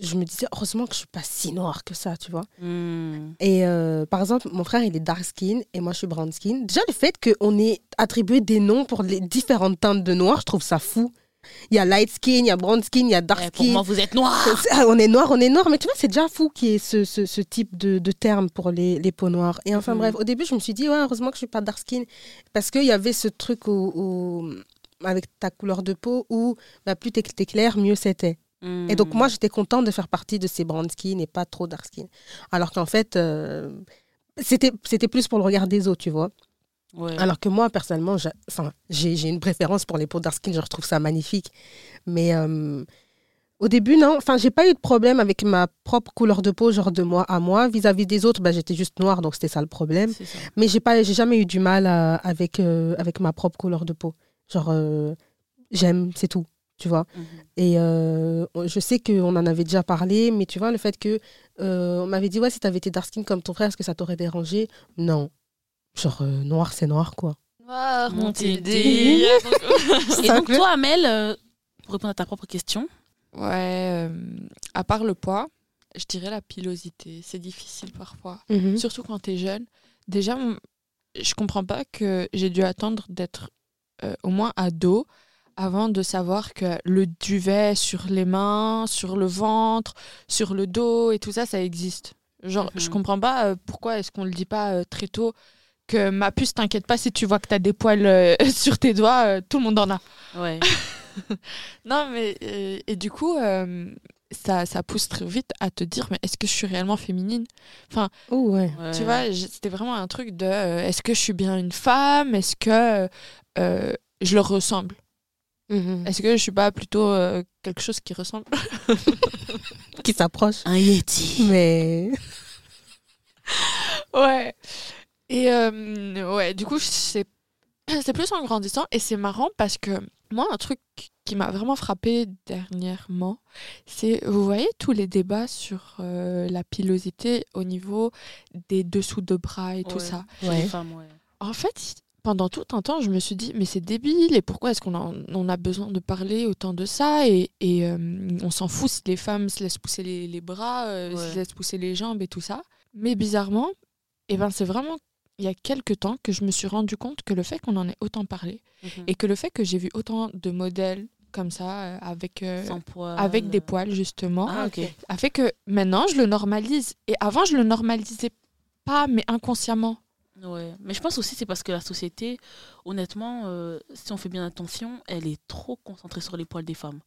[SPEAKER 1] je me disais, heureusement que je suis pas si noire que ça, tu vois.
[SPEAKER 3] Mm.
[SPEAKER 1] Et euh, par exemple, mon frère, il est dark skin et moi, je suis brown skin. Déjà, le fait qu'on ait attribué des noms pour les différentes teintes de noir, je trouve ça fou. Il y a light skin, il y a brown skin, il y a dark
[SPEAKER 3] Eh, pour
[SPEAKER 1] skin.
[SPEAKER 3] moi, vous êtes noir.
[SPEAKER 1] On est noir, on est noir, mais tu vois, c'est déjà fou qu'il y ait ce, ce, ce type de, de terme pour les, les peaux noires. Et enfin,
[SPEAKER 3] Mhm.
[SPEAKER 1] bref, au début, je me suis dit, ouais, heureusement que je suis pas dark skin. Parce qu'il y avait ce truc où, où- avec ta couleur de peau où bah, plus t'es clair, mieux c'était. Et donc, moi, j'étais contente de faire partie de ces brown skin et pas trop dark skin. Alors qu'en fait, euh, c'était c'était plus pour le regard des autres, tu vois.
[SPEAKER 3] Ouais.
[SPEAKER 1] Alors que moi, personnellement, enfin, j'ai une préférence pour les peaux dark skin, je trouve ça magnifique. Mais euh, au début, non, enfin, j'ai pas eu de problème avec ma propre couleur de peau, genre de moi à moi. Vis-à-vis des autres, bah, j'étais juste noire, donc c'était ça le problème.
[SPEAKER 3] Ça.
[SPEAKER 1] Mais j'ai pas, j'ai jamais eu du mal à- avec, euh, avec ma propre couleur de peau. Genre, euh, j'aime, c'est tout, tu vois.
[SPEAKER 3] Mhm.
[SPEAKER 1] Et euh, je sais qu'on en avait déjà parlé, mais tu vois, le fait que euh, on m'avait dit, ouais, si t'avais été dark skin comme ton frère, est-ce que ça t'aurait dérangé? Non. Genre, euh, noir, c'est noir, quoi.
[SPEAKER 2] Noir,
[SPEAKER 3] Mon
[SPEAKER 2] mon
[SPEAKER 3] petit
[SPEAKER 2] petit
[SPEAKER 3] Et donc, toi, Amel, euh, pour répondre à ta propre question,
[SPEAKER 2] Ouais, euh, à part le poids, je dirais la pilosité. C'est difficile parfois.
[SPEAKER 1] Mhm.
[SPEAKER 2] Surtout quand t'es jeune. Déjà, je comprends pas que j'ai dû attendre d'être euh, au moins ado avant de savoir que le duvet sur les mains, sur le ventre, sur le dos et tout ça, ça existe. Genre,
[SPEAKER 3] Mhm.
[SPEAKER 2] je comprends pas euh, pourquoi est-ce qu'on le dit pas euh, très tôt que ma puce, t'inquiète pas, si tu vois que t'as des poils euh, sur tes doigts, euh, tout le monde en a.
[SPEAKER 3] ouais.
[SPEAKER 2] Non, mais euh, et du coup, euh, ça, ça pousse très vite à te dire, mais est-ce que je suis réellement féminine?
[SPEAKER 1] Oh, ouais.
[SPEAKER 3] ouais.
[SPEAKER 2] Tu vois, c'était vraiment un truc de, euh, est-ce que je suis bien une femme? Est-ce que euh, je leur ressemble?
[SPEAKER 1] Mhm.
[SPEAKER 2] Est-ce que je suis pas plutôt euh, quelque chose qui ressemble?
[SPEAKER 1] Qui s'approche.
[SPEAKER 3] Un Yeti.
[SPEAKER 1] Mais.
[SPEAKER 2] Ouais. Et euh, ouais, du coup, c'est c'est plus en grandissant et c'est marrant parce que moi, un truc qui m'a vraiment frappé dernièrement, c'est, vous voyez, tous les débats sur euh, la pilosité au niveau des dessous de bras et tout ça.
[SPEAKER 1] Ouais.
[SPEAKER 3] les femmes, ouais.
[SPEAKER 2] En fait, pendant tout un temps, je me suis dit, mais c'est débile, et pourquoi est-ce qu'on on a besoin de parler autant de ça Et, et, euh, on s'en fout si les femmes se laissent pousser les, les bras, euh,
[SPEAKER 3] Ouais.
[SPEAKER 2] se laissent pousser les jambes et tout ça. Mais bizarrement, eh ben, c'est vraiment il y a quelques temps que je me suis rendu compte que le fait qu'on en ait autant parlé,
[SPEAKER 3] Mhm.
[SPEAKER 2] et que le fait que j'ai vu autant de modèles comme ça, euh, avec, euh, avec des poils justement,
[SPEAKER 3] Ah,
[SPEAKER 2] a fait que maintenant je le normalise. Et avant, je le normalisais pas, mais inconsciemment.
[SPEAKER 3] Ouais. Mais je pense aussi c'est parce que la société, honnêtement, euh, si on fait bien attention, elle est trop concentrée sur les poils des femmes.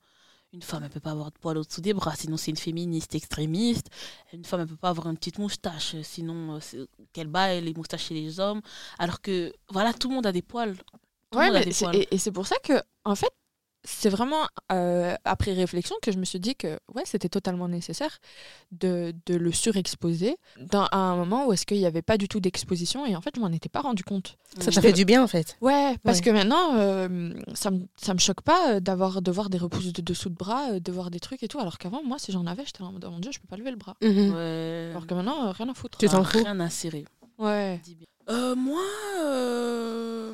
[SPEAKER 3] Une femme, elle peut pas avoir de poils au-dessous des bras, sinon c'est une féministe extrémiste. Une femme, elle peut pas avoir une petite moustache, sinon euh, qu'elle bat les moustaches chez les hommes. Alors que, voilà, tout le monde a des poils. Tout
[SPEAKER 2] Ouais,
[SPEAKER 3] monde a
[SPEAKER 2] mais
[SPEAKER 3] des poils.
[SPEAKER 2] et, et c'est pour ça que, en fait, c'est vraiment euh, après réflexion que je me suis dit que ouais, c'était totalement nécessaire de, de le surexposer dans, à un moment où est-ce qu'il n'y avait pas du tout d'exposition et en fait, je m'en étais pas rendu compte.
[SPEAKER 1] Ça t'a fait du bien, en fait.
[SPEAKER 2] Ouais, parce
[SPEAKER 1] Ouais.
[SPEAKER 2] que maintenant, euh, ça, me, ça me choque pas euh, d'avoir de voir des repousses de dessous de bras, de voir des trucs et tout, alors qu'avant, moi, si j'en avais, j'étais là en mode, oh mon dieu, je peux pas lever le bras.
[SPEAKER 1] Mhm.
[SPEAKER 3] Ouais.
[SPEAKER 2] Alors que maintenant, euh, rien à foutre.
[SPEAKER 1] Tu t'en
[SPEAKER 3] Ah,
[SPEAKER 1] fous
[SPEAKER 3] Rien à serrer.
[SPEAKER 2] Ouais.
[SPEAKER 3] Euh, moi, euh,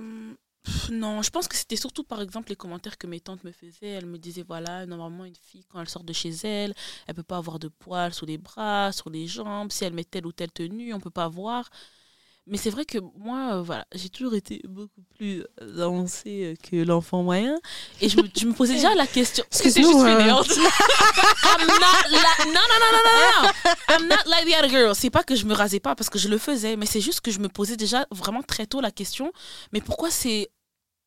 [SPEAKER 3] non, je pense que c'était surtout par exemple les commentaires que mes tantes me faisaient. Elles me disaient voilà, normalement une fille quand elle sort de chez elle, elle peut pas avoir de poils sous les bras, sur les jambes. Si elle met telle ou telle tenue, on peut pas voir. Mais c'est vrai que moi, euh, voilà, j'ai toujours été beaucoup plus avancée que l'enfant moyen. Et je me, je me posais déjà la question.
[SPEAKER 1] Excuse-nous,
[SPEAKER 2] juste
[SPEAKER 1] hein.
[SPEAKER 2] fainéante.
[SPEAKER 3] I'm not like non non non non non non I'm not like the other girl c'est pas que je me rasais pas parce que je le faisais mais c'est juste que je me posais déjà vraiment très tôt la question mais pourquoi c'est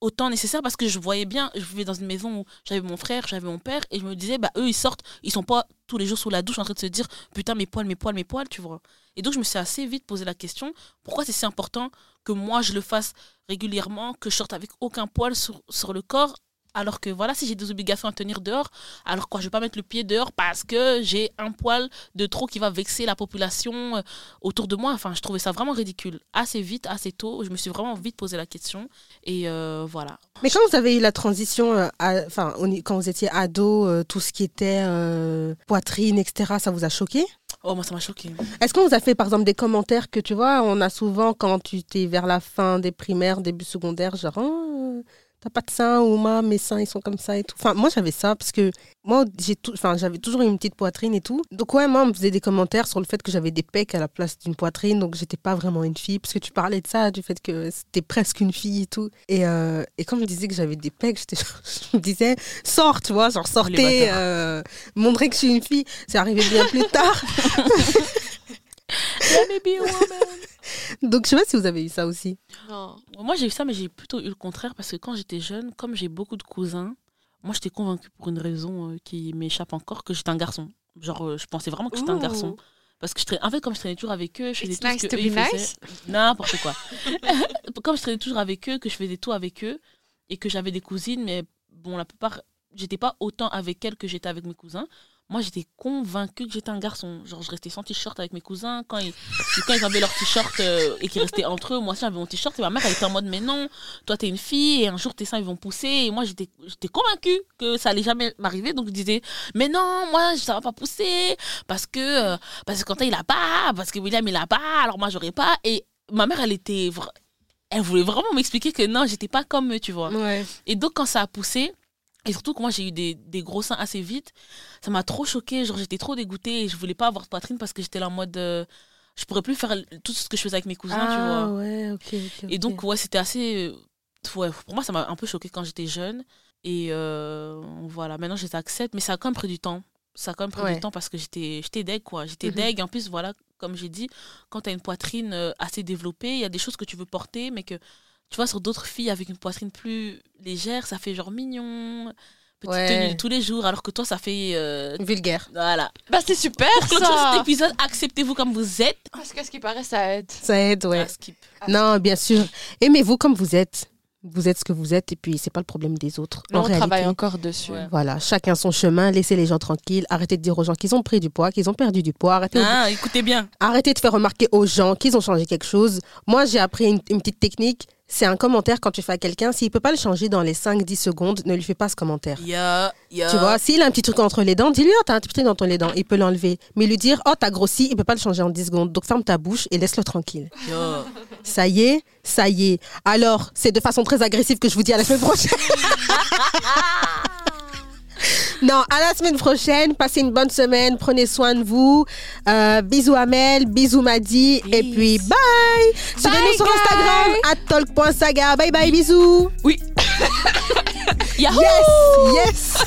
[SPEAKER 3] autant nécessaire parce que je voyais bien je vivais dans une maison où j'avais mon frère j'avais mon père et je me disais bah eux ils sortent ils sont pas tous les jours sous la douche en train de se dire putain mes poils mes poils mes poils tu vois. Et donc je me suis assez vite posé la question pourquoi c'est si important que moi je le fasse régulièrement que je sorte avec aucun poil sur, sur le corps alors que voilà, si j'ai des obligations à tenir dehors, alors quoi, je vais pas mettre le pied dehors parce que j'ai un poil de trop qui va vexer la population euh, autour de moi. Enfin, je trouvais ça vraiment ridicule. Assez vite, assez tôt, je me suis vraiment vite posé la question. Et euh, voilà.
[SPEAKER 1] Mais quand vous avez eu la transition, euh, enfin, quand vous étiez ado, euh, tout ce qui était euh, poitrine, etc., ça vous a choqué?
[SPEAKER 3] Oh, moi, ça m'a choqué.
[SPEAKER 1] Est-ce qu'on vous a fait, par exemple, des commentaires que tu vois, on a souvent quand tu t'es vers la fin des primaires, début secondaire, genre, Oh, t'as pas de seins ou moi, mes seins, ils sont comme ça et tout. Enfin, moi, j'avais ça parce que moi, j'ai tout, enfin, j'avais toujours une petite poitrine et tout. Donc, ouais, moi, on me faisait des commentaires sur le fait que j'avais des pecs à la place d'une poitrine, donc j'étais pas vraiment une fille, parce que tu parlais de ça, du fait que c'était presque une fille et tout. Et, euh, et quand je me disais que j'avais des pecs, je me disais, sors, tu vois, genre, sortez, euh, montrez que je suis une fille. C'est arrivé bien plus tard.
[SPEAKER 2] Let me be a woman.
[SPEAKER 1] Donc, je sais pas si vous avez eu ça aussi.
[SPEAKER 2] Non.
[SPEAKER 3] Moi, j'ai eu ça, mais j'ai plutôt eu le contraire parce que quand j'étais jeune, comme j'ai beaucoup de cousins, moi, j'étais convaincue pour une raison euh, qui m'échappe encore que j'étais un garçon. Genre, euh, je pensais vraiment que j'étais un garçon. Parce que je traînais, en fait, comme je traînais toujours avec eux, je faisais
[SPEAKER 2] It's
[SPEAKER 3] tout
[SPEAKER 2] nice
[SPEAKER 3] ce que
[SPEAKER 2] to
[SPEAKER 3] eux,
[SPEAKER 2] be
[SPEAKER 3] faisaient.
[SPEAKER 2] nice.
[SPEAKER 3] N'importe quoi. comme je traînais toujours avec eux, que je faisais tout avec eux, et que j'avais des cousines, mais bon, la plupart, j'étais pas autant avec elles que j'étais avec mes cousins. Moi, j'étais convaincue que j'étais un garçon. Genre, je restais sans t-shirt avec mes cousins. Quand ils, quand ils avaient leur t-shirt euh, et qu'ils restaient entre eux, moi aussi, j'avais mon t-shirt. Et ma mère, elle était en mode, mais non, toi, t'es une fille, et un jour, tes seins, ils vont pousser. Et moi, j'étais j'étais convaincue que ça allait jamais m'arriver. Donc, je disais, mais non, moi, ça va pas pousser. Parce que, euh, parce que Quentin, il a pas. Parce que William, il a pas. Alors, moi, j'aurais pas. Et ma mère, elle était. Elle voulait vraiment m'expliquer que non, j'étais pas comme eux, tu vois.
[SPEAKER 1] Ouais.
[SPEAKER 3] Et donc, quand ça a poussé, et surtout que moi, j'ai eu des, des gros seins assez vite, ça m'a trop choqué. Genre, j'étais trop dégoûtée et je voulais pas avoir de poitrine parce que j'étais là en mode. euh, je pourrais plus faire tout ce que je faisais avec mes cousins, tu
[SPEAKER 1] ah,
[SPEAKER 3] vois.
[SPEAKER 1] ouais, ok, ok.
[SPEAKER 3] Et
[SPEAKER 1] ok.
[SPEAKER 3] donc, ouais, c'était assez. euh, Ouais, pour moi, ça m'a un peu choqué quand j'étais jeune. Et euh, voilà, maintenant, je les accepte, mais ça a quand même pris du temps. Ça a quand même pris
[SPEAKER 1] Ouais.
[SPEAKER 3] du temps parce que j'étais j'étais deg, quoi. J'étais
[SPEAKER 1] Mhm.
[SPEAKER 3] deg. En plus, voilà, comme j'ai dit, quand tu as une poitrine euh, assez développée, il y a des choses que tu veux porter, mais que tu vois, sur d'autres filles avec une poitrine plus légère, ça fait genre mignon, petite
[SPEAKER 1] Ouais.
[SPEAKER 3] tenue de tous les jours, alors que toi, ça fait. euh,
[SPEAKER 1] Vulgaire.
[SPEAKER 3] voilà.
[SPEAKER 2] Bah, c'est super
[SPEAKER 3] Pour clôturer cet
[SPEAKER 2] ça.
[SPEAKER 3] épisode, acceptez-vous comme vous êtes.
[SPEAKER 2] Parce que ce qui paraît, ça aide.
[SPEAKER 1] Ça aide, ouais.
[SPEAKER 3] Ah, skip.
[SPEAKER 1] Non, bien sûr. Aimez-vous comme vous êtes. Vous êtes ce que vous êtes et puis c'est pas le problème des autres. En
[SPEAKER 2] on travaille encore dessus.
[SPEAKER 3] Ouais.
[SPEAKER 1] Voilà, chacun son chemin, laissez les gens tranquilles, arrêtez de dire aux gens qu'ils ont pris du poids, qu'ils ont perdu du poids, arrêtez,
[SPEAKER 3] Ah, écoutez bien.
[SPEAKER 1] arrêtez de faire remarquer aux gens qu'ils ont changé quelque chose. Moi, j'ai appris une, une petite technique, c'est un commentaire quand tu fais à quelqu'un, s'il peut pas le changer dans les 5-10 secondes, ne lui fais pas ce commentaire. Tu vois, s'il a un petit truc entre les dents, dis-lui, oh, t'as un petit truc dans les dents, il peut l'enlever. Mais lui dire, oh, t'as grossi, il peut pas le changer en 10 secondes. Donc ferme ta bouche et laisse-le tranquille. Ça y est, ça y est. Alors, c'est de façon très agressive que je vous dis à la semaine prochaine. Non, à la semaine prochaine. Passez une bonne semaine. Prenez soin de vous. Euh, bisous Amel, bisous Madi. Et puis bye. Suivez-nous sur Instagram, at talk.saga. Bye bye, bisous.
[SPEAKER 3] Oui. Yahoo!
[SPEAKER 1] Yes, yes.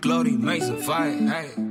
[SPEAKER 4] Glory makes a fight. Hey.